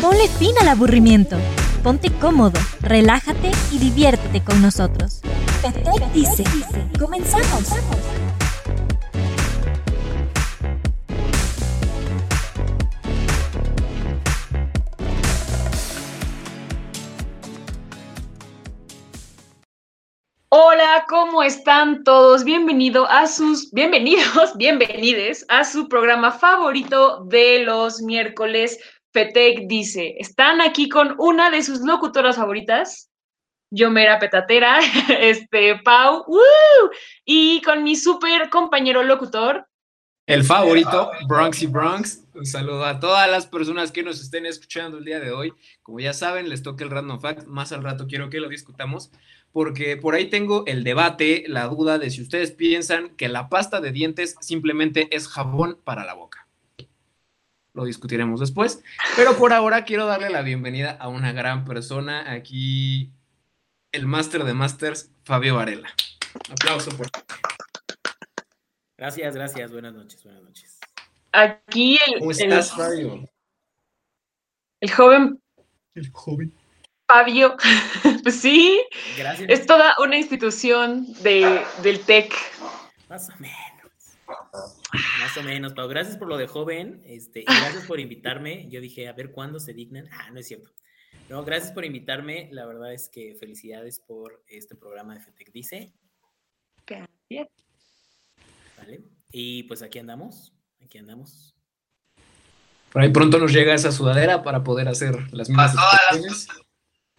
ponle fin al aburrimiento. Ponte cómodo, relájate y diviértete con nosotros. Dice, comenzamos. ¿Cómo están todos? Bienvenido a sus, bienvenidos, bienvenides a su programa favorito de los miércoles. Fetec dice, están aquí con una de sus locutoras favoritas, Yomera Petatera, este, Pau, y con mi súper compañero locutor. El favorito, Bronx y Bronx. Un saludo a todas las personas que nos estén escuchando el día de hoy. Como ya saben, les toca el Random Fact. Más al rato quiero que lo discutamos porque por ahí tengo el debate, la duda de si ustedes piensan que la pasta de dientes simplemente es jabón para la boca. Lo discutiremos después, pero por ahora quiero darle la bienvenida a una gran persona aquí, el máster de masters, Fabio Varela. Aplauso por Gracias, gracias. Buenas noches, buenas noches. Aquí el. ¿Cómo estás, Fabio? El joven. El joven. Fabio, pues sí, es toda una institución de, del TEC. Más o menos. Más o menos, Pau. Gracias por lo de joven este, y gracias por invitarme. Yo dije, a ver cuándo se dignan. Ah, no es cierto. No, gracias por invitarme. La verdad es que felicidades por este programa de FETEC Dice. Gracias. Vale. Y pues aquí andamos. Aquí andamos. Por ahí pronto nos llega esa sudadera para poder hacer las mismas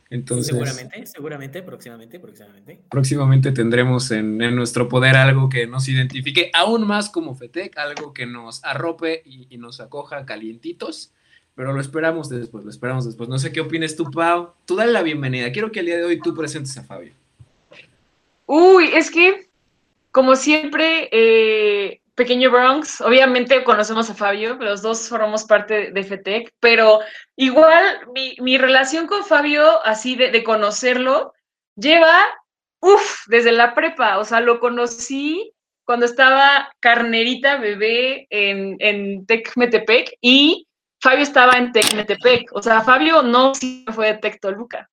entonces, seguramente, seguramente, próximamente, próximamente. Próximamente tendremos en, nuestro poder algo que nos identifique aún más como FETEC, algo que nos arrope y, nos acoja calientitos, pero lo esperamos después, lo esperamos después. No sé qué opines tú, Pau. Tú dale la bienvenida. Quiero que el día de hoy tú presentes a Fabio. Uy, es que, como siempre, eh, Pequeño Bronx, obviamente conocemos a Fabio, los dos formamos parte de FETEC, pero igual mi, relación con Fabio, así de, conocerlo, lleva, uff, desde la prepa, o sea, lo conocí cuando estaba carnerita bebé en, en Tec Metepec y Fabio estaba en Tec Metepec, o sea, Fabio no fue de Tec Toluca.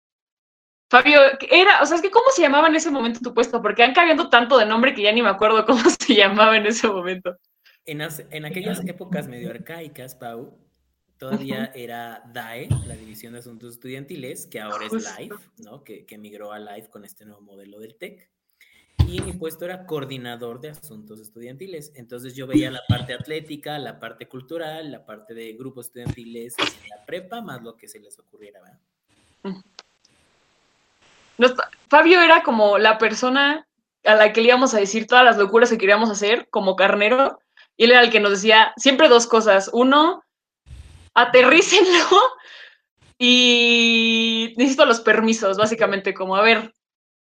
Fabio, era, o sea, es que ¿cómo se llamaba en ese momento tu puesto? Porque han cambiado tanto de nombre que ya ni me acuerdo cómo se llamaba en ese momento. En, en aquellas épocas medio arcaicas, Pau, todavía era DAE, la División de Asuntos Estudiantiles, que ahora es LIFE, ¿no? Que, que migró a LIFE con este nuevo modelo del TEC. Y mi puesto era coordinador de asuntos estudiantiles. Entonces yo veía la parte atlética, la parte cultural, la parte de grupos estudiantiles en la prepa, más lo que se les ocurriera, ¿verdad? Fabio era como la persona a la que le íbamos a decir todas las locuras que queríamos hacer como carnero, y él era el que nos decía siempre dos cosas. Uno, aterrícenlo y necesito los permisos, básicamente, como, a ver,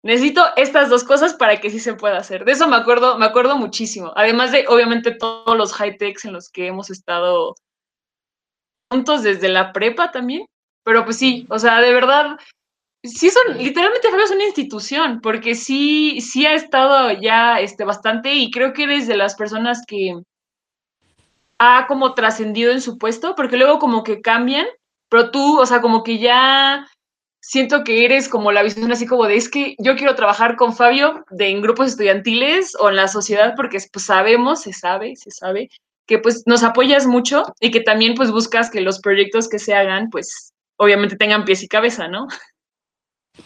necesito estas dos cosas para que sí se pueda hacer. De eso me acuerdo, me acuerdo muchísimo. Además de, obviamente, todos los high-techs en los que hemos estado juntos desde la prepa también. Pero pues sí, o sea, de verdad, sí son, literalmente Fabio es una institución, porque sí, sí ha estado ya este, bastante y creo que eres de las personas que ha como trascendido en su puesto, porque luego como que cambian, pero tú, o sea, como que ya siento que eres como la visión así como de, es que yo quiero trabajar con Fabio de, en grupos estudiantiles o en la sociedad, porque pues sabemos, se sabe, se sabe, que pues nos apoyas mucho y que también pues buscas que los proyectos que se hagan, pues obviamente tengan pies y cabeza, ¿no?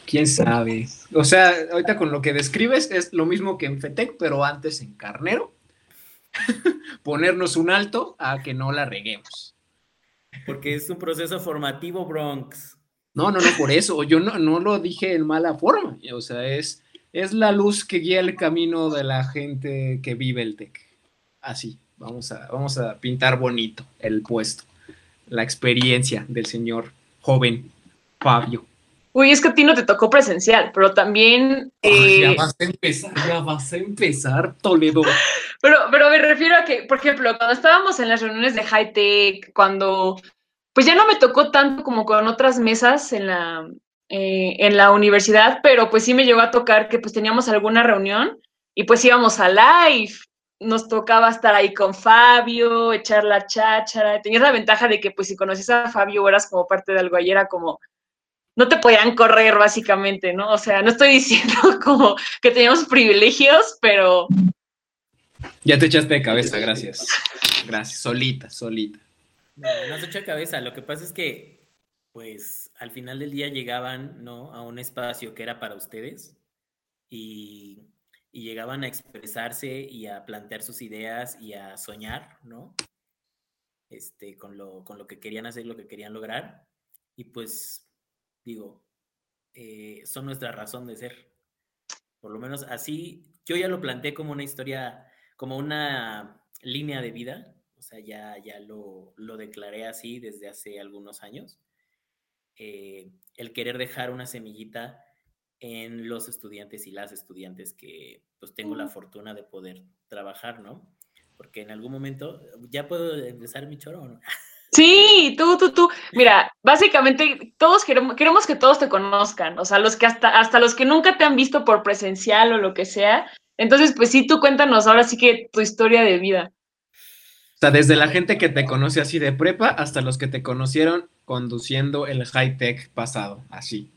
¿Quién sabe? O sea, ahorita con lo que describes es lo mismo que en FETEC, pero antes en Carnero. Ponernos un alto a que no la reguemos. Porque es un proceso formativo, Bronx. No, no, no, por eso. Yo no, no lo dije en mala forma. O sea, es, es la luz que guía el camino de la gente que vive el TEC. Así, vamos a, vamos a pintar bonito el puesto. La experiencia del señor joven Fabio. Uy, es que a ti no te tocó presencial, pero también... ya eh, vas a empezar, ya vas a empezar, Toledo. Pero, pero me refiero a que, por ejemplo, cuando estábamos en las reuniones de high tech, cuando, pues ya no me tocó tanto como con otras mesas en la, eh, en la universidad, pero pues sí me llegó a tocar que pues teníamos alguna reunión y pues íbamos a live, nos tocaba estar ahí con Fabio, echar la cháchara, tenías la ventaja de que pues si conocías a Fabio eras como parte de algo, y era como, no te podían correr básicamente, ¿no? O sea, no estoy diciendo como que teníamos privilegios, pero... Ya te echaste de cabeza, gracias. Gracias, solita, solita. No, no se echa de cabeza, lo que pasa es que, pues, al final del día llegaban, ¿no? A un espacio que era para ustedes y, y llegaban a expresarse y a plantear sus ideas y a soñar, ¿no? Este, con lo, con lo que querían hacer, lo que querían lograr. Y pues digo, eh, son nuestra razón de ser. Por lo menos así, yo ya lo planteé como una historia, como una línea de vida, o sea, ya, ya lo, lo declaré así desde hace algunos años. Eh, el querer dejar una semillita en los estudiantes y las estudiantes que pues tengo la fortuna de poder trabajar, ¿no? Porque en algún momento, ¿ya puedo empezar mi choro o no? Sí, tú, tú, tú. Mira, básicamente todos queremos, queremos que todos te conozcan, o sea, los que hasta, hasta los que nunca te han visto por presencial o lo que sea. Entonces, pues sí, tú cuéntanos ahora sí que tu historia de vida. O sea, desde la gente que te conoce así de prepa hasta los que te conocieron conduciendo el high tech pasado, así.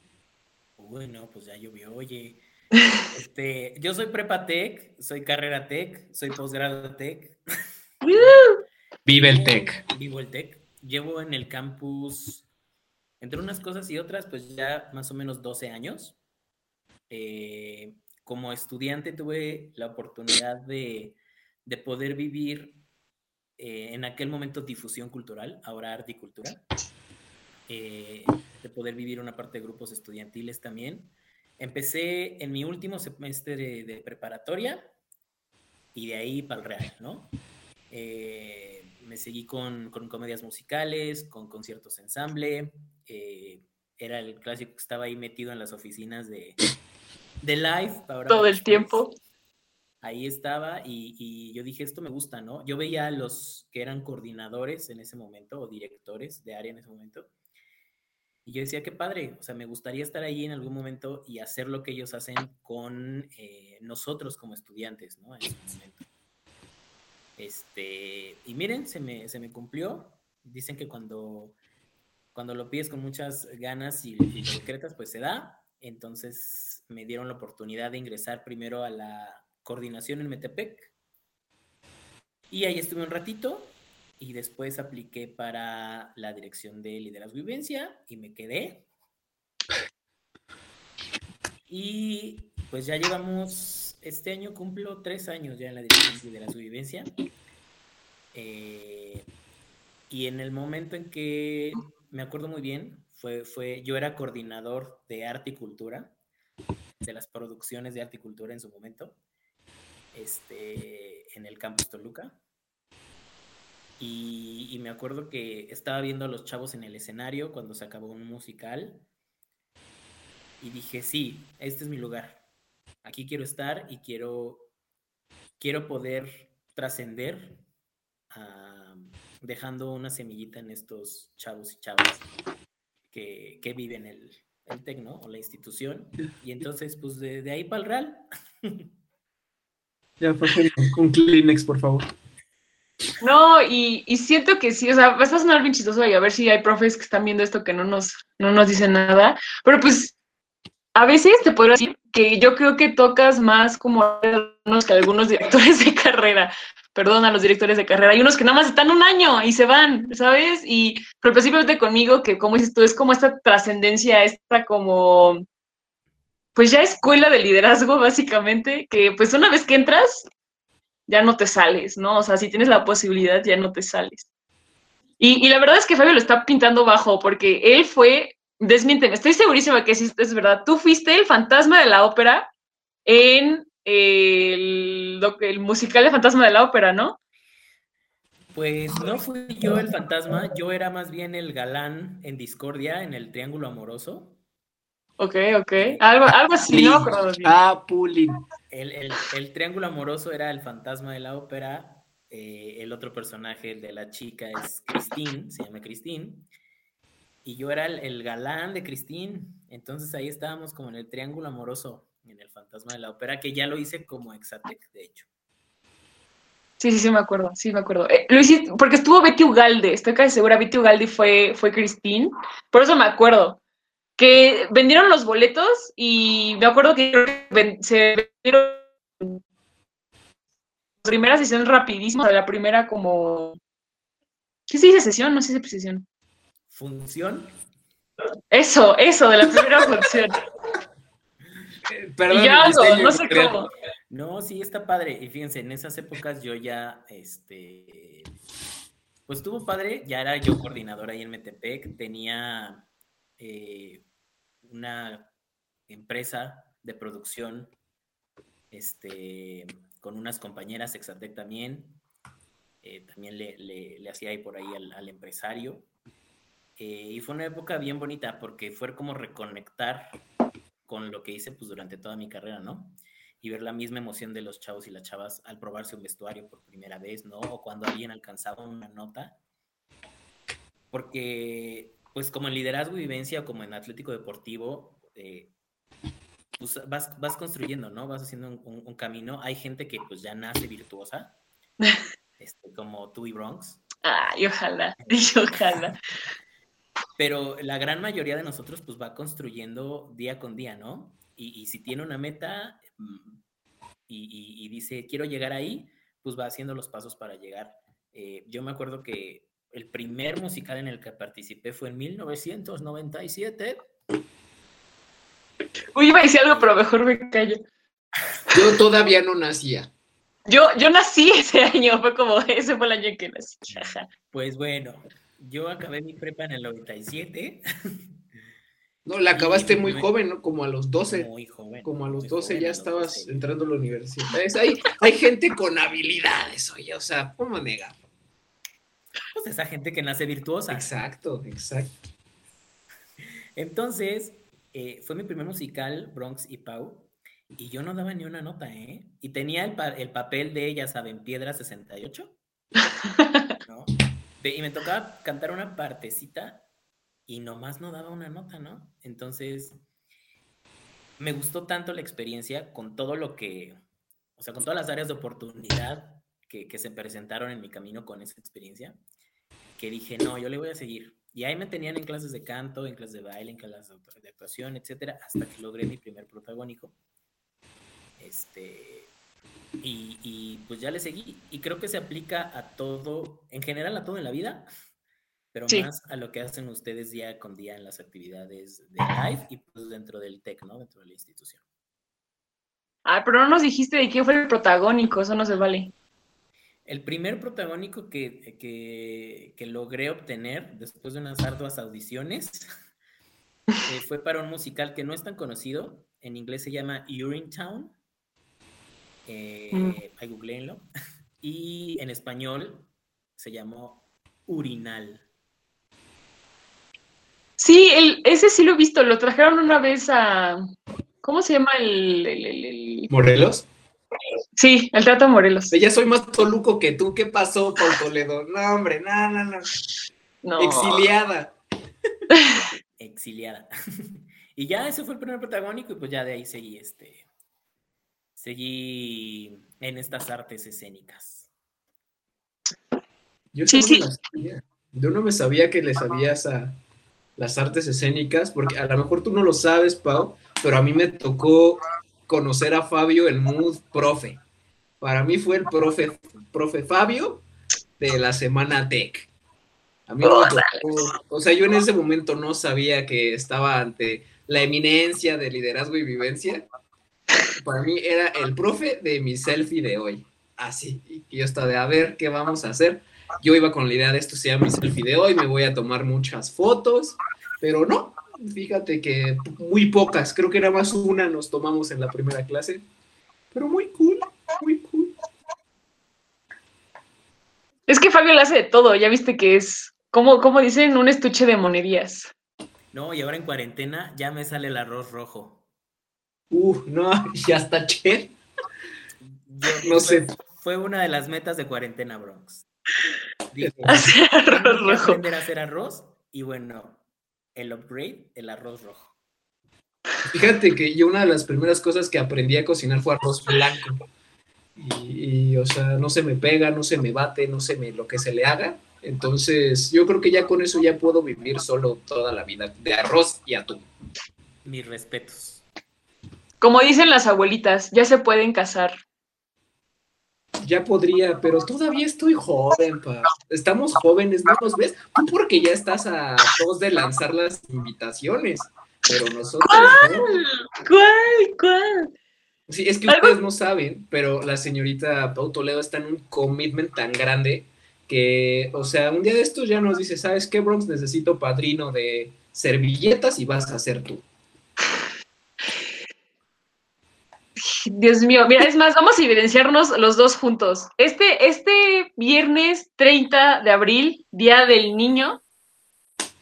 Bueno, pues ya llovió, oye. Este, yo soy prepa tech, soy carrera tech, soy posgrado tech. Vive el tech. Vivo el tech llevo en el campus, entre unas cosas y otras, pues ya más o menos 12 años. Eh, como estudiante tuve la oportunidad de, poder vivir eh, en aquel momento difusión cultural, ahora arte y cultura, eh, de poder vivir una parte de grupos estudiantiles también. Empecé en mi último semestre de, de preparatoria y de ahí para el real, ¿no? Me seguí con, comedias musicales, con conciertos ensamble. Eh, era el clásico que estaba ahí metido en las oficinas de, de live. Todo el tiempo. Ahí estaba y, yo dije, esto me gusta, ¿no? Yo veía a los que eran coordinadores en ese momento o directores de área en ese momento. Y yo decía, qué padre, o sea, me gustaría estar ahí en algún momento y hacer lo que ellos hacen con eh, nosotros como estudiantes, ¿no? En ese momento. Este, y miren, se me, se me cumplió. Dicen que cuando, cuando lo pides con muchas ganas y, y pues se da. Entonces me dieron la oportunidad de ingresar primero a la coordinación en Metepec. Y ahí estuve un ratito y después apliqué para la dirección de liderazgo vivencia y me quedé. Y pues ya llevamos este año cumplo tres años ya en la dirección de la subvivencia. Eh, y en el momento en que me acuerdo muy bien, fue, fue, yo era coordinador de arte y cultura, de las producciones de arte y cultura en su momento, este, en el campus Toluca. Y, y, me acuerdo que estaba viendo a los chavos en el escenario cuando se acabó un musical. Y dije, sí, este es mi lugar aquí quiero estar y quiero, quiero poder trascender dejando una semillita en estos chavos y chavas que, viven el, el tecno o la institución. Y entonces, pues de, ahí para el real. Ya, con Kleenex, por favor. No, y, siento que sí, o sea, va a sonar bien chistoso y a ver si hay profes que están viendo esto que no nos, no nos dicen nada, pero pues a veces te puedo decir que yo creo que tocas más como que algunos directores de carrera. Perdón a los directores de carrera. Hay unos que nada más están un año y se van, ¿sabes? Y principalmente conmigo, que como dices tú, es como esta trascendencia, esta como, pues ya escuela de liderazgo, básicamente, que pues una vez que entras, ya no te sales, ¿no? O sea, si tienes la posibilidad, ya no te sales. Y, y la verdad es que Fabio lo está pintando bajo, porque él fue desmiénteme, estoy segurísima que sí es verdad. Tú fuiste el fantasma de la ópera en el, el musical de Fantasma de la Ópera, ¿no? Pues no fui yo el fantasma, yo era más bien el galán en Discordia, en el Triángulo Amoroso. Ok, ok. Algo, algo así, ¿no? Ah, Pulin. El, el, el, Triángulo Amoroso era el fantasma de la ópera. Eh, el otro personaje, el de la chica, es Christine, se llama Christine y yo era el, galán de Cristín. Entonces ahí estábamos como en el triángulo amoroso. en el Fantasma de la Ópera, que ya lo hice como Exatec, de hecho. Sí, sí, sí, me acuerdo, sí, me acuerdo. Eh, lo hiciste, porque estuvo Betty Ugalde, estoy casi segura, Betty Ugalde fue, fue Christine, por eso me acuerdo. Que vendieron los boletos y me acuerdo que se vendieron las primeras sesiones rapidísimas, la primera como... ¿Qué se dice sesión? No se dice sesión. Función, Eso, eso, de la primera función. Perdón, y ya el algo, no sé cómo. No, sí, está padre. Y fíjense, en esas épocas yo ya, este, pues estuvo padre, ya era yo coordinador ahí en Metepec, tenía eh, una empresa de producción, este, con unas compañeras Exatec también, eh, también le, le- le hacía ahí por ahí al, al empresario. Eh, y fue una época bien bonita porque fue como reconectar con lo que hice pues durante toda mi carrera, ¿no? y ver la misma emoción de los chavos y las chavas al probarse un vestuario por primera vez, ¿no? O cuando alguien alcanzaba una nota. Porque, pues como en liderazgo y vivencia o como en atlético deportivo, eh, pues vas, vas construyendo, ¿no? Vas haciendo un, un- un camino. Hay gente que pues ya nace virtuosa, este, como tú y Bronx, Ay, ojalá, y ojalá. Pero la gran mayoría de nosotros pues va construyendo día con día, ¿no? Y, y si tiene una meta mm, y, y- y dice, quiero llegar ahí, pues va haciendo los pasos para llegar. Eh, yo me acuerdo que el primer musical en el que participé fue en 1997. Uy, iba a decir algo, pero mejor me callo. Yo todavía no nacía. Yo, yo nací ese año, fue como, ese fue el año que nací. Pues bueno, yo acabé mi prepa en el 97. No, la acabaste muy joven, ¿no? Como a los 12. Muy joven. Como a los muy 12 joven, ya estabas 12. entrando a la universidad. Es- hay, hay gente con habilidades, oye, o sea, ¿cómo negar? Pues esa gente que nace virtuosa. Exacto, exacto. Entonces, eh, fue mi primer musical, Bronx y Pau, y yo no daba ni una nota, ¿eh? Y tenía el, pa- el papel de, ya saben, Piedra 68, ¿no? Y me tocaba cantar una partecita y nomás no daba una nota, ¿no? Entonces, me gustó tanto la experiencia con todo lo que, o sea, con todas las áreas de oportunidad que, que se presentaron en mi camino con esa experiencia, que dije, no, yo le voy a seguir. Y ahí me tenían en clases de canto, en clases de baile, en clases de actuación, etcétera, hasta que logré mi primer protagónico. Este, y, y, pues ya le seguí. Y creo que se aplica a todo, en general a todo en la vida, pero Sí. más a lo que hacen ustedes día con día en las actividades de live y pues dentro del TEC, ¿no? Dentro de la institución. Ah, pero no nos dijiste de quién fue el protagónico, eso no se vale. El primer protagónico que, que, que logré obtener después de unas arduas audiciones eh, fue para un musical que no es tan conocido. En inglés se llama Urinetown. Eh, Mm. Ahí googleenlo. Y en español se llamó Urinal. Sí, el, ese sí lo he visto, lo trajeron una vez a... ¿Cómo se llama el...? el- el- el- ¿Morelos? Sí, el Teatro Morelos. Ya soy más toluco que tú. ¿Qué pasó, Pau Toledo? No, hombre, no, no, no. No. Exiliada. exiliada. y ya ese fue el primer protagónico y pues ya de ahí seguí este seguí en estas artes escénicas. Yo Sí, sí, sí. no me sabía. Yo no me sabía que le sabías a las artes escénicas, porque a lo mejor tú no lo sabes, Pau, pero a mí me tocó conocer a Fabio el Mood profe. Para mí fue el profe, profe Fabio de la semana Tech. A mí me tocó, o sea, yo en ese momento no sabía que estaba ante la eminencia de liderazgo y vivencia. Para mí era el profe de mi selfie de hoy. Así, y yo estaba de a ver qué vamos a hacer yo iba con la idea de esto sea mi selfie de hoy, me voy a tomar muchas fotos, pero no, fíjate que muy pocas, creo que era más una nos tomamos en la primera clase, pero muy cool, muy cool. Es que Fabio le hace de todo, ya viste que es, como, como dicen, un estuche de monerías. No, y ahora en cuarentena ya me sale el arroz rojo. Uh, no, y hasta Che, Yo- No sé. Fue, una de las metas de cuarentena, Bronx. Hacer arroz rojo. aprender a hacer arroz y bueno, el upgrade, el arroz rojo. Fíjate que yo una de las primeras cosas que aprendí a cocinar fue arroz blanco. Y, y, o sea, no se me pega, no se me bate, no se me lo que se le haga. Entonces, yo creo que ya con eso ya puedo vivir solo toda la vida, de arroz y atún. Mis respetos. Como dicen las abuelitas, ya se pueden casar. Ya podría, pero todavía estoy joven, pa. Estamos jóvenes, ¿no nos ves? Tú porque ya estás a dos de lanzar las invitaciones, pero nosotros ¿Cuál? no. ¿Cuál? ¿Cuál? Sí, es que Algo- ustedes no saben, pero la señorita Pau Toledo está en un commitment tan grande que, o sea, un día de estos ya nos dice, ¿sabes qué, Bronx? Necesito padrino de servilletas y vas a ser tú. Dios mío, mira, es más, vamos a evidenciarnos los dos juntos. Este, este viernes 30 de abril, Día del Niño,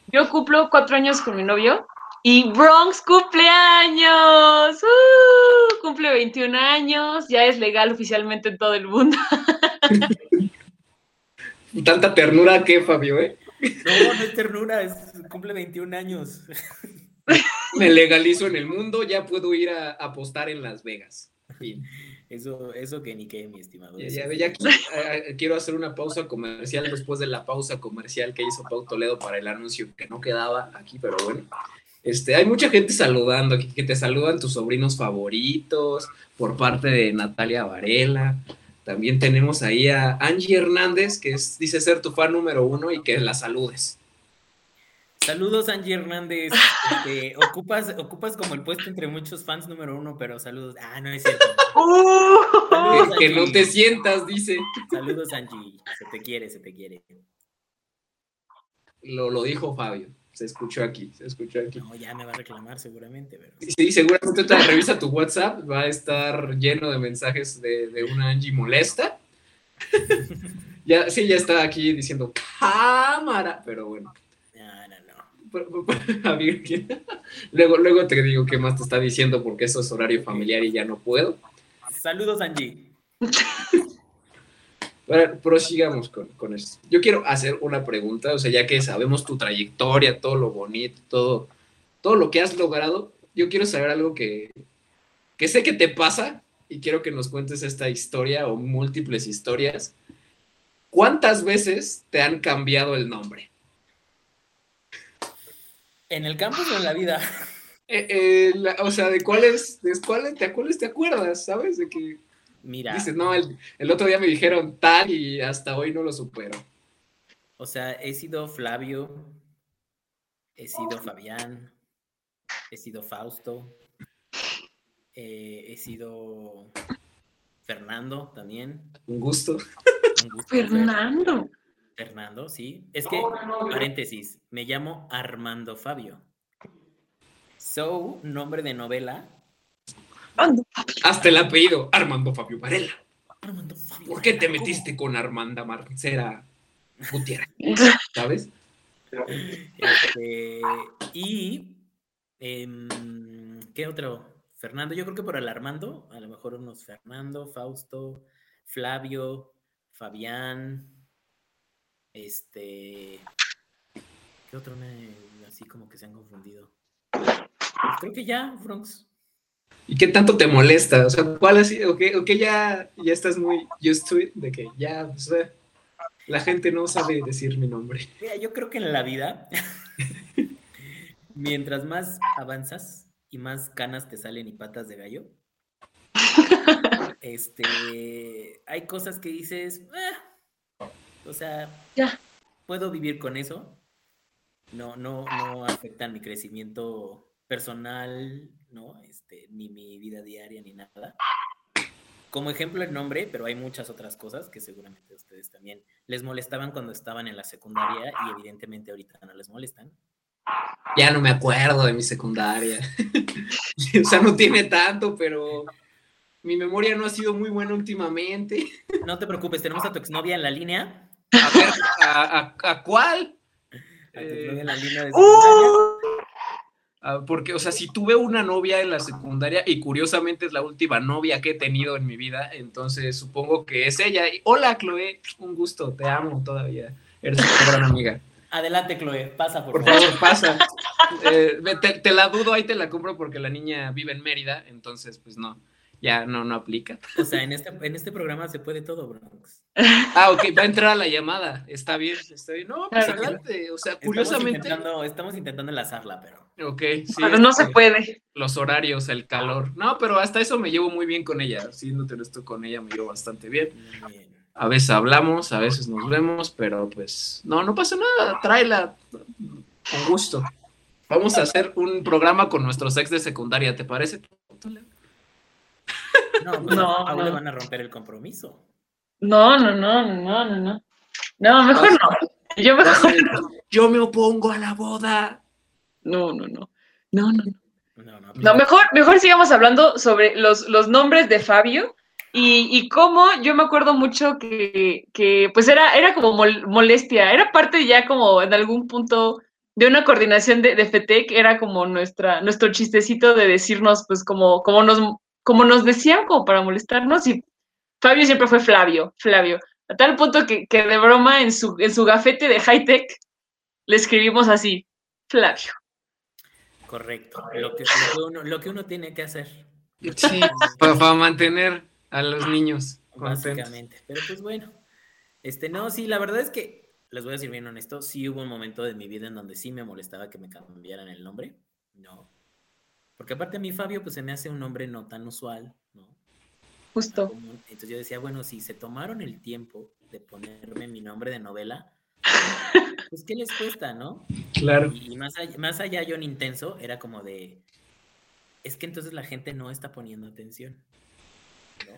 yo cumplo cuatro años con mi novio y Bronx cumpleaños. ¡Uh! Cumple 21 años, ya es legal oficialmente en todo el mundo. Tanta ternura que, Fabio, ¿eh? No, no es ternura, es, cumple 21 años. Me legalizo en el mundo, ya puedo ir a apostar en Las Vegas. Fin. Eso, eso que ni qué, mi estimado. Ya, qui- eh, quiero hacer una pausa comercial después de la pausa comercial que hizo Pau Toledo para el anuncio que no quedaba aquí, pero bueno. Este, hay mucha gente saludando aquí, que te saludan tus sobrinos favoritos por parte de Natalia Varela. También tenemos ahí a Angie Hernández, que es- dice ser tu fan número uno y que la saludes. Saludos, Angie Hernández. Este, ocupas, ocupas como el puesto entre muchos fans número uno, pero saludos. Ah, no es cierto. ¡Uh! Que, que no te sientas, dice. Saludos, Angie. Se te quiere, se te quiere. Lo, lo dijo Fabio. Se escuchó aquí, se escuchó aquí. No, ya me va a reclamar seguramente, pero. Sí, seguramente te revisa tu WhatsApp, va a estar lleno de mensajes de, de una Angie molesta. ya, sí, ya está aquí diciendo cámara, pero bueno. No, no, no. Pero- pero- a ver, ¿qué? luego, luego te digo qué más te está diciendo porque eso es horario familiar y ya no puedo. Saludos, Angie. Pero prosigamos con, con esto. Yo quiero hacer una pregunta, o sea, ya que sabemos tu trayectoria, todo lo bonito, todo, todo lo que has logrado, yo quiero saber algo que, que sé que te pasa y quiero que nos cuentes esta historia o múltiples historias. ¿Cuántas veces te han cambiado el nombre? ¿En el campus o en la vida? Eh, eh, la- o sea, ¿de cuáles, de cuáles, te, cuáles te acuerdas? ¿Sabes? De que Mira, dices, no, el, el otro día me dijeron tal y hasta hoy no lo supero. o sea, he sido Flavio, he sido Fabián, he sido Fausto, eh, he sido Fernando también. Un gusto. Un gusto, Fer. Fernando. Fernando, sí. Es que, paréntesis, me llamo Armando Fabio. So, nombre de novela. Hasta el apellido, Armando Fabio Varela. Armando Fabio. ¿Por qué te metiste con Armanda Marcera Gutiérrez? ¿Sabes? Este, y em, ¿qué otro? Fernando, yo creo que por el Armando, a lo mejor unos Fernando, Fausto, Flavio, Fabián, este, ¿qué otro me, así como que se han confundido? Pues creo que ya, Bronx. ¿Y qué tanto te molesta? O sea, ¿cuál sido? ¿O qué, o qué ya, ya estás muy used to it? De que ya, o sea, la gente no sabe decir mi nombre. Mira, yo creo que en la vida, mientras más avanzas y más canas te salen y patas de gallo, este, hay cosas que dices, "Ah", o sea, Ya. puedo vivir con eso. No, no, no afectan mi crecimiento personal, ¿no? Este, ni mi vida diaria, ni nada. Como ejemplo el nombre, pero hay muchas otras cosas que seguramente a ustedes también les molestaban cuando estaban en la secundaria y evidentemente ahorita no les molestan. Ya no me acuerdo de mi secundaria. o sea, no tiene tanto, pero mi memoria no ha sido muy buena últimamente. No te preocupes, tenemos a tu exnovia en la línea. A ver, ¿a, a- a cuál? Eh, la línea de. ¡Uh! Ah, porque, o sea, si tuve una novia en la secundaria y curiosamente es la última novia que he tenido en mi vida, entonces supongo que es ella. Y, Hola, Chloe, un gusto, te amo todavía. Eres una gran amiga. Adelante, Chloe, pasa por, Por favor, pasa. Eh, te, te la dudo, ahí te la compro porque la niña vive en Mérida, entonces pues no, ya no, no aplica. O sea, en este, en este programa se puede todo, Bronx. Ah, ok, va a entrar a la llamada, está bien, está bien. No, pues Claro. adelante, o sea, Estamos curiosamente. intentando, estamos intentando enlazarla, pero. Ok, sí. Pero no se puede. Los horarios, el calor. No, pero hasta eso me llevo muy bien con ella. Siéndote honesto con ella, me llevo bastante bien. muy bien. A veces hablamos, a veces nos vemos, pero pues no, no pasa nada, tráela con gusto. Vamos a hacer un programa con nuestros ex de secundaria, ¿te parece? No, pues No, Pau le no. van a romper el compromiso. No, no, no, no, no, no. No, mejor no. Yo mejor ser, Yo me opongo a la boda. no, no, no. No, no, no. No, no, No, mejor, mejor sigamos hablando sobre los, los nombres de Fabio y, y cómo yo me acuerdo mucho que, que, pues era, era como mol- molestia, era parte ya como en algún punto de una coordinación de, de FETEC, era como nuestra, nuestro chistecito de decirnos, pues como, como nos, como nos decían, como para molestarnos, y Fabio siempre fue Flavio, Flavio, a tal punto que, que de broma en su, en su gafete de high tech le escribimos así, Flavio. Correcto. Lo que, lo que uno, lo que uno tiene que hacer. Sí, para, mantener a los niños contentos. Básicamente. Pero pues bueno. Este, no, sí, la verdad es que, les voy a decir bien honesto, sí hubo un momento de mi vida en donde sí me molestaba que me cambiaran el nombre. No. Porque aparte a mí Fabio, pues se me hace un nombre no tan usual, ¿no? Justo. Entonces yo decía, bueno, si se tomaron el tiempo de ponerme mi nombre de novela, pues ¿qué les cuesta, no? Claro. Y, y más, allá, más allá yo en intenso, era como de, es que entonces la gente no está poniendo atención, ¿no?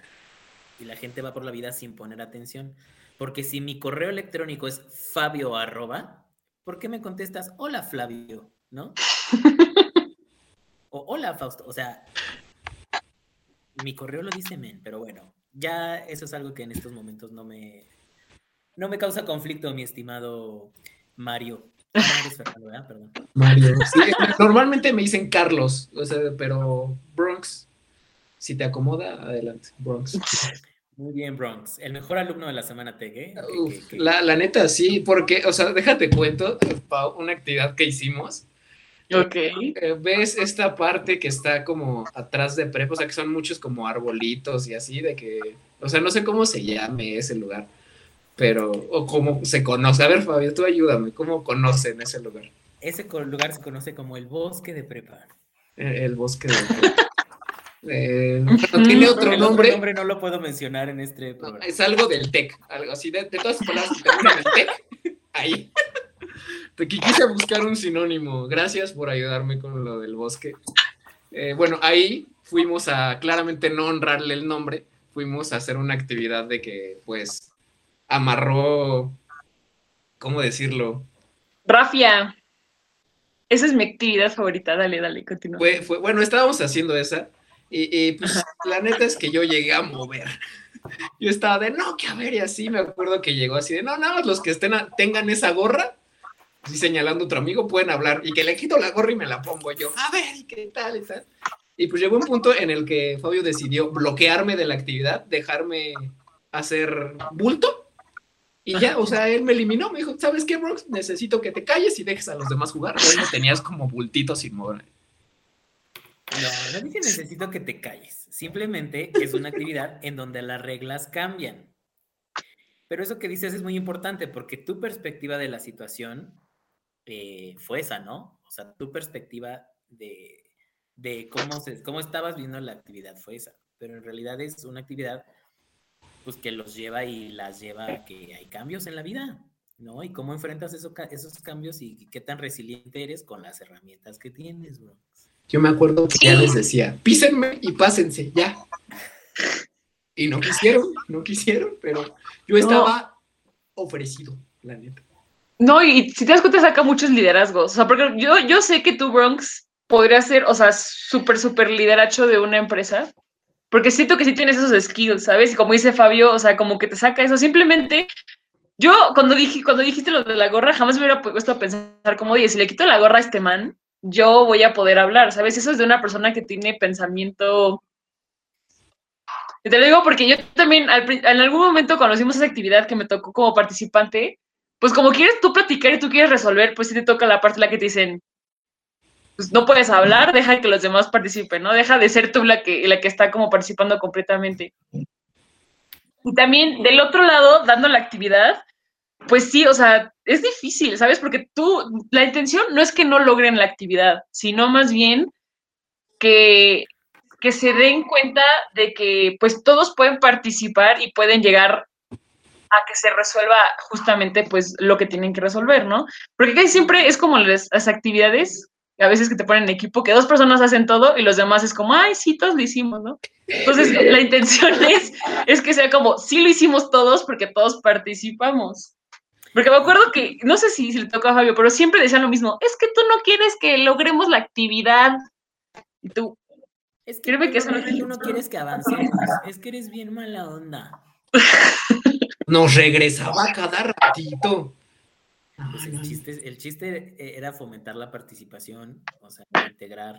Y la gente va por la vida sin poner atención. Porque si mi correo electrónico es fabio arroba, ¿por qué me contestas hola Flavio? ¿No? O hola Fausto. O sea, mi correo lo dice men, pero bueno, ya eso es algo que en estos momentos no me, no me causa conflicto, mi estimado Mario. Fernando. Perdón. Mario. Sí, normalmente me dicen Carlos, o sea, pero Bronx, si te acomoda, adelante, Bronx. Muy bien, Bronx. El mejor alumno de la semana Tech, ¿eh? Que- Uf, que- que- la, la neta, sí, porque, o sea, déjate cuento, Pau, una actividad que hicimos. Ok. Eh, ¿Ves esta parte que está como atrás de prepa? O sea, que son muchos como arbolitos y así, de que, o sea, no sé cómo se llame ese lugar, pero, o cómo se conoce. A ver, Fabio, tú ayúdame, ¿cómo conocen ese lugar? Ese lugar se conoce como el bosque de prepa. Eh, El bosque de... Eh, bueno, tiene otro El nombre. nombre no lo puedo mencionar en este No, programa. es algo del TEC, algo así, de, de todas las palabras en TEC, ahí. Quise buscar un sinónimo. Gracias por ayudarme con lo del bosque. Eh, bueno, ahí fuimos a claramente no honrarle el nombre, fuimos a hacer una actividad de que, pues, amarró, ¿cómo decirlo? Rafia. Esa es mi actividad favorita. Dale, dale, continúa. Fue, fue, bueno, estábamos haciendo esa y, y, pues la neta es que yo llegué a mover. Yo estaba de, no, que a ver, y así me acuerdo que llegó así de, no, nada más los que estén a- tengan esa gorra, así señalando a otro amigo, pueden hablar y que le quito la gorra y me la pongo yo, a ver, y qué tal, y tal. Y pues llegó un punto en el que Fabio decidió bloquearme de la actividad, dejarme hacer bulto. Y ya, o sea, él me eliminó, me dijo, ¿sabes qué, Brox? Necesito que te calles y dejes a los demás jugar. Hoy me tenías como bultito sin mover. No, no dije necesito que te calles. Simplemente es una actividad en donde las reglas cambian. Pero eso que dices es muy importante porque tu perspectiva de la situación eh, fue esa, ¿no? O sea, tu perspectiva de, de cómo, se, cómo estabas viendo la actividad fue esa. Pero en realidad es una actividad pues que los lleva y las lleva a que hay cambios en la vida, ¿no? Y cómo enfrentas eso, esos cambios y qué tan resiliente eres con las herramientas que tienes, bro. Yo me acuerdo que ya les decía, písenme y pásense, ya. Y no quisieron, no quisieron, pero yo estaba ofrecido, la neta. No, y si te das cuenta, saca muchos liderazgos. O sea, porque yo, yo sé que tú, Bronx, podría ser, o sea, súper, súper lideracho de una empresa. Porque siento que sí tienes esos skills, ¿sabes? Y como dice Fabio, o sea, como que te saca eso. Simplemente, yo cuando, dije, cuando dijiste lo de la gorra, jamás me hubiera puesto a pensar como, oye, si le quito la gorra a este man, yo voy a poder hablar, ¿sabes? Eso es de una persona que tiene pensamiento y te lo digo porque yo también al en algún momento cuando hicimos esa actividad que me tocó como participante, pues como quieres tú platicar y tú quieres resolver, pues sí te toca la parte en la que te dicen, pues no puedes hablar, deja que los demás participen, ¿no? Deja de ser tú la que, la que está como participando completamente. Y también del otro lado, dando la actividad, pues sí, o sea, es difícil, ¿sabes? Porque tú, la intención no es que no logren la actividad, sino más bien que, que se den cuenta de que pues todos pueden participar y pueden llegar a que se resuelva justamente pues lo que tienen que resolver, ¿no? Porque casi siempre es como las, las actividades a veces que te ponen en equipo, que dos personas hacen todo y los demás es como, ay, sí, todos lo hicimos, ¿no? Entonces, la intención es, es que sea como, sí lo hicimos todos porque todos participamos. Porque me acuerdo que, no sé si, si le toca a Fabio, pero siempre decían lo mismo, es que tú no quieres que logremos la actividad. Y tú, es que, Créeme que tú, eso no- tú no quieres que avancemos, es que eres bien mala onda. Nos regresaba cada ratito. Pues el, chiste, el chiste eh, era fomentar la participación, o sea, integrar.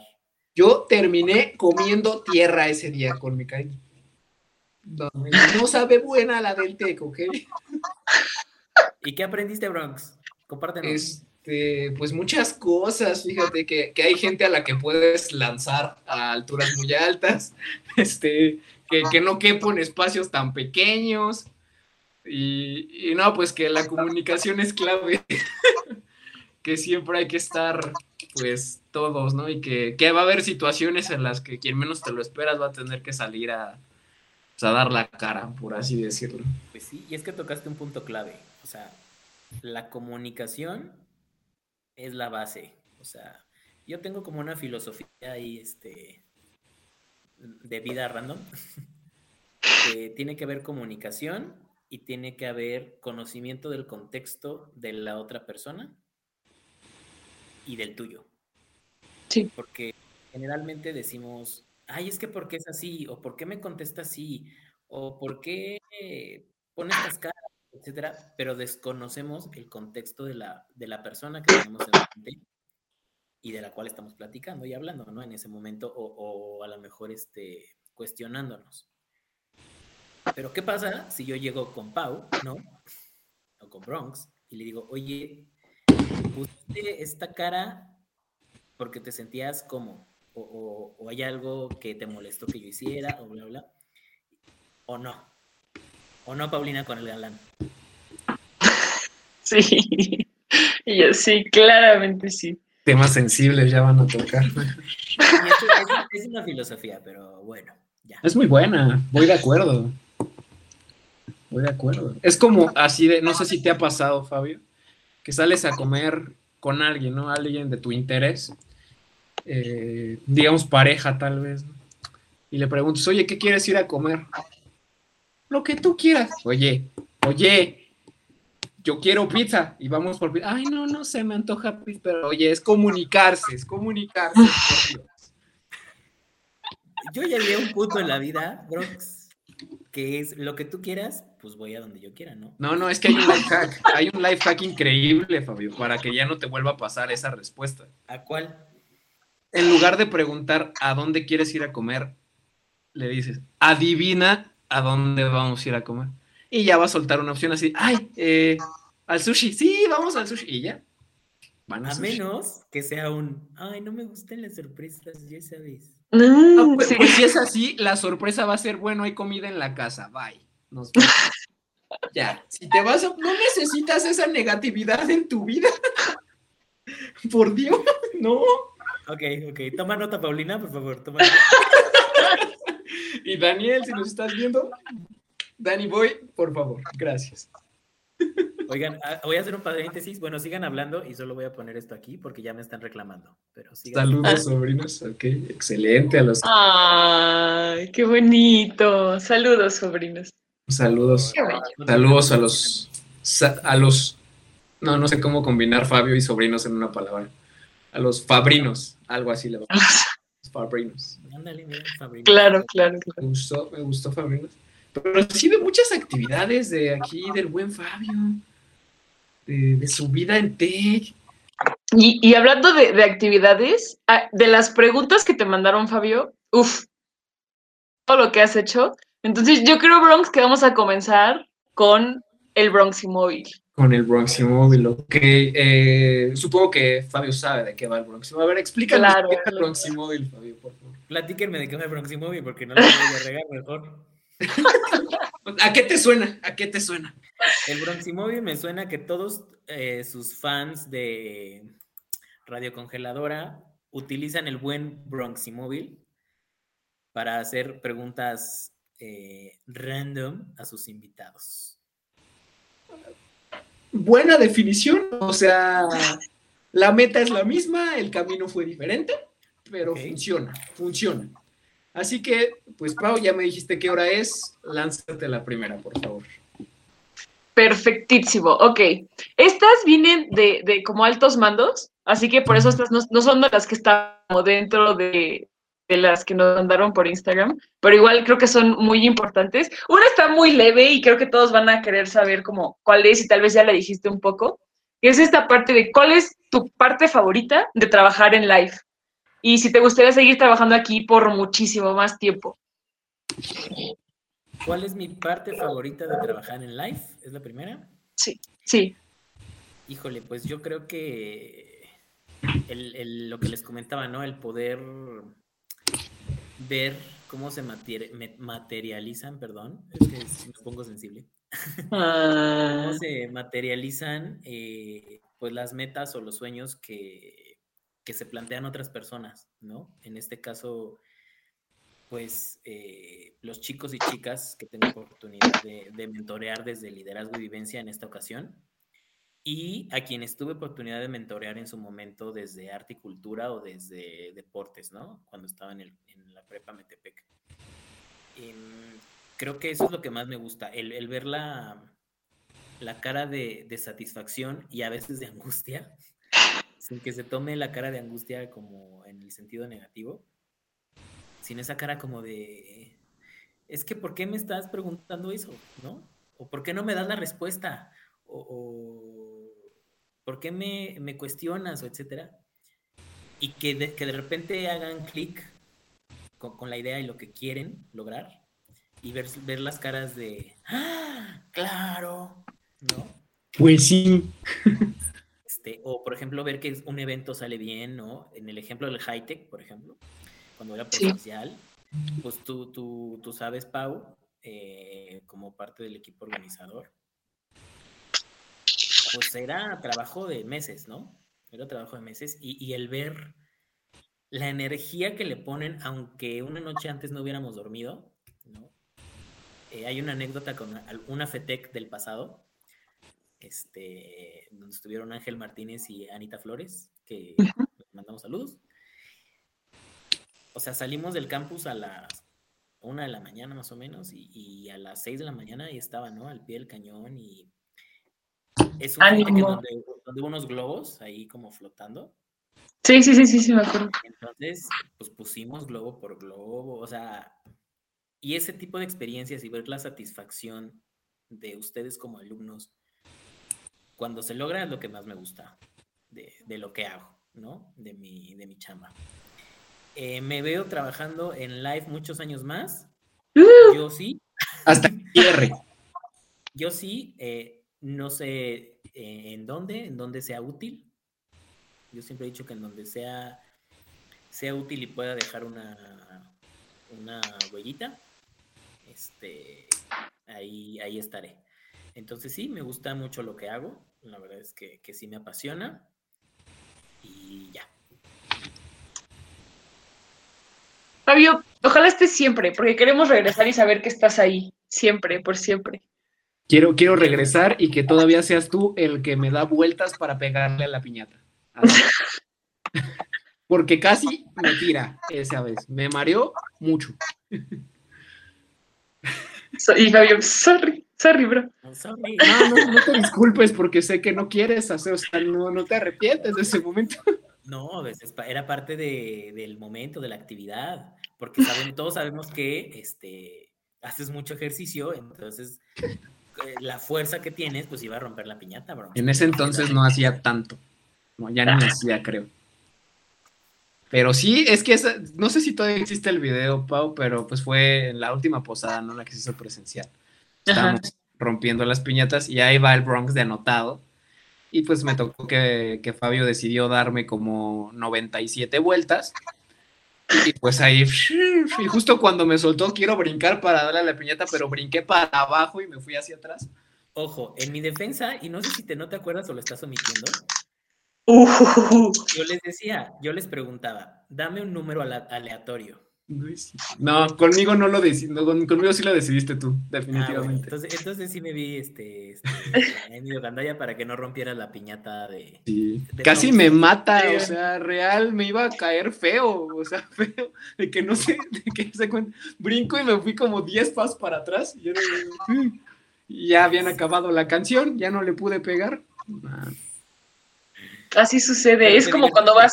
Yo terminé comiendo tierra ese día con mi cariño. No, no sabe buena la del TEC, ¿ok? ¿Y qué aprendiste, Bronx? Compártenos. Este, pues muchas cosas, fíjate que, que hay gente a la que puedes lanzar a alturas muy altas, este, que, que no quepo en espacios tan pequeños. Y, y no, pues que la comunicación es clave, que siempre hay que estar, pues todos, ¿no? Y que, que va a haber situaciones en las que quien menos te lo esperas va a tener que salir a, pues, a dar la cara, por así decirlo. Pues sí, y es que tocaste un punto clave. O sea, la comunicación es la base. O sea, yo tengo como una filosofía ahí, este, de vida random, que tiene que haber comunicación y tiene que haber conocimiento del contexto de la otra persona y del tuyo. Sí. Porque generalmente decimos, ay, es que ¿por qué es así? ¿O por qué me contesta así? ¿O por qué pone estas caras? etcétera, pero desconocemos el contexto de la, de la persona que tenemos enfrente y de la cual estamos platicando y hablando, ¿no? En ese momento, o, o a lo mejor este, cuestionándonos. Pero, ¿qué pasa si yo llego con Pau, ¿no? O con Bronx, y le digo, oye, pusiste esta cara porque te sentías como, o, o, o hay algo que te molestó que yo hiciera, o bla, bla, o no. ¿O no, Paulina, con el galán? Sí. Y yo, sí, claramente sí. Temas sensibles ya van a tocar. Es, es una filosofía, pero bueno, ya. Es muy buena, voy de acuerdo. Voy de acuerdo. Es como así de, no sé si te ha pasado, Fabio, que sales a comer con alguien, ¿no? Alguien de tu interés, eh, digamos pareja tal vez, ¿no? Y le preguntas, oye, ¿qué quieres ir a comer? Lo que tú quieras. Oye, oye, yo quiero pizza y vamos por pizza. Ay, no, no se me antoja pizza, pero oye, es comunicarse, es comunicarse. por Dios. Yo ya llegué a un punto en la vida, Bronx, que es lo que tú quieras, pues voy a donde yo quiera, ¿no? No, no, es que hay un life hack. Hay un life hack increíble, Fabio, para que ya no te vuelva a pasar esa respuesta. ¿A cuál? En lugar de preguntar a dónde quieres ir a comer, le dices, adivina a dónde vamos a ir a comer. Y ya va a soltar una opción así, ay, eh, al sushi, sí, vamos al sushi. Y ya. Van A sushi. menos que sea un, ay, no me gustan las sorpresas, ya sabes. Ah, Mm, pues, sí. pues si es así, la sorpresa va a ser, bueno, hay comida en la casa, bye. Nos vemos. ya, si te vas a... No necesitas esa negatividad en tu vida. Por Dios, no. Ok, ok. Toma nota, Paulina, por favor, toma nota. Y Daniel, si nos estás viendo, Dani Boy, por favor, gracias. Oigan, ah, voy a hacer un paréntesis. Bueno, sigan hablando y solo voy a poner esto aquí porque ya me están reclamando. Pero sigan. Saludos, sobrinos. Ok, excelente a los Ay, qué bonito. Saludos, sobrinos. saludos. Qué bello. Saludos a los a los no, no sé cómo combinar Fabio y sobrinos en una palabra. A los fabrinos, algo así le va. Los fabrinos. Ándale, mira, Fabrino. Claro, claro, Me claro. gustó, me gustó fabrinos. Pero sí de muchas actividades de aquí del buen Fabio. De, de su vida en Tech. Y, y hablando de, de actividades, ah, de las preguntas que te mandaron, Fabio, uff, todo lo que has hecho. Entonces, yo creo, Bronx, que vamos a comenzar con el Bronx Móvil. Con el Bronx Móvil, ok. Eh, supongo que Fabio sabe de qué va el Bronx A ver, explícanos Claro, qué es el. Bronx Móvil, Fabio, por favor. Platíquenme de qué va el Bronx Móvil porque no lo voy a regar mejor. ¿A qué te suena? ¿A qué te suena? El Bronximóvil me suena que todos eh, sus fans de Radio Congeladora utilizan el buen Bronximóvil para hacer preguntas eh, random a sus invitados. Buena definición, o sea, la meta es la misma, el camino fue diferente, pero funciona, funciona. Así que, pues Pau, ya me dijiste qué hora es, lánzate la primera, por favor. Perfectísimo, ok. Estas vienen de, de como altos mandos, así que por eso estas no, no son de las que están como dentro de, de las que nos mandaron por Instagram, pero igual creo que son muy importantes. Una está muy leve y creo que todos van a querer saber como cuál es y tal vez ya la dijiste un poco, que es esta parte de cuál es tu parte favorita de trabajar en live y si te gustaría seguir trabajando aquí por muchísimo más tiempo. ¿Cuál es mi parte favorita de trabajar en live? ¿Es la primera? Sí, sí. Híjole, pues yo creo que el- el- lo que les comentaba, ¿no? El poder ver cómo se materializan, perdón, es que me pongo sensible, Ah, cómo se materializan eh, pues las metas o los sueños que, que se plantean otras personas, ¿no? En este caso, pues eh, los chicos y chicas que tengo oportunidad de, de mentorear desde liderazgo y vivencia en esta ocasión, y a quienes tuve oportunidad de mentorear en su momento desde arte y cultura o desde deportes, ¿no? Cuando estaba en, el- en la prepa Metepec. Em, creo que eso es lo que más me gusta, el, el ver la, la cara de, de satisfacción y a veces de angustia, sin que se tome la cara de angustia como en el sentido negativo, sin esa cara como de, es que ¿por qué me estás preguntando eso? ¿No? ¿O por qué no me das la respuesta? ¿O, o por qué me, me cuestionas? O etcétera. Y que de, que de repente hagan clic con, con la idea y lo que quieren lograr y ver, ver las caras de, ¡Ah, claro, ¿no? Pues sí. Este, o por ejemplo, ver que un evento sale bien, ¿no? En el ejemplo del high tech, por ejemplo, cuando era Sí. presencial, pues tú, tú, tú sabes, Pau, eh, como parte del equipo organizador, pues era trabajo de meses, ¿no? Era trabajo de meses y, y el ver la energía que le ponen, aunque una noche antes no hubiéramos dormido, ¿no? Eh, hay una anécdota con una FETEC del pasado, este, donde estuvieron Ángel Martínez y Anita Flores, que les mandamos saludos. O sea, salimos del campus a las una de la mañana más o menos y, y a las seis de la mañana ahí estaba, ¿no? Al pie del cañón y es un donde hubo unos globos ahí como flotando. Sí, sí, sí, sí, sí, me acuerdo. Entonces, pues pusimos globo por globo, o sea, y ese tipo de experiencias y ver la satisfacción de ustedes como alumnos cuando se logra es lo que más me gusta de, de lo que hago, ¿no? De mi, de mi chamba. Eh, me veo trabajando en live muchos años más. Yo sí, Hasta cierre. yo sí, eh, no sé eh, en dónde, en dónde sea útil. Yo siempre he dicho que en donde sea, sea útil y pueda dejar una, una huellita, este, ahí, ahí estaré. Entonces sí, me gusta mucho lo que hago. La verdad es que, que sí me apasiona. Y ya. Fabio, ojalá estés siempre, porque queremos regresar y saber que estás ahí, siempre, por siempre. Quiero, quiero regresar y que todavía seas tú el que me da vueltas para pegarle a la piñata. Porque casi me tira esa vez. Me mareó mucho. So- y Fabio, sorry, sorry, bro. Sorry. No, no, no te disculpes porque sé que no quieres hacer, o sea, no, no te arrepientes de ese momento. No, pues, era parte de- del momento, de la actividad, porque saben- todos sabemos que este, haces mucho ejercicio, entonces eh, la fuerza que tienes, pues iba a romper la piñata, bro. En ese entonces no hacía tanto. No, ya ni hacía, creo. Pero sí, es que esa, no sé si todavía existe el video, Pau, pero pues fue en la última posada, ¿no? La que se hizo presencial. Estábamos rompiendo las piñatas y ahí va el Bronx de anotado. Y pues me tocó que, que Fabio decidió darme como 97 vueltas. Y pues ahí, y justo cuando me soltó, quiero brincar para darle a la piñata, pero brinqué para abajo y me fui hacia atrás. Ojo, en mi defensa, y no sé si te no te acuerdas o lo estás omitiendo, Uh, yo les decía, yo les preguntaba, dame un número aleatorio. No, conmigo no lo decidiste, con- conmigo sí lo decidiste tú, Ah, bueno, definitivamente. entonces, entonces sí me vi este, este gandalla para que no rompiera la piñata de. Sí. de Casi me mata, o sea, real, me iba a caer feo, o sea, feo, de que no sé, de que se cuenta. Brinco y me fui como 10 pasos para atrás, y, yo no- mm, y ya habían acabado la canción, ya no le pude pegar. Ah, así sucede. Pero Es como cuando vas,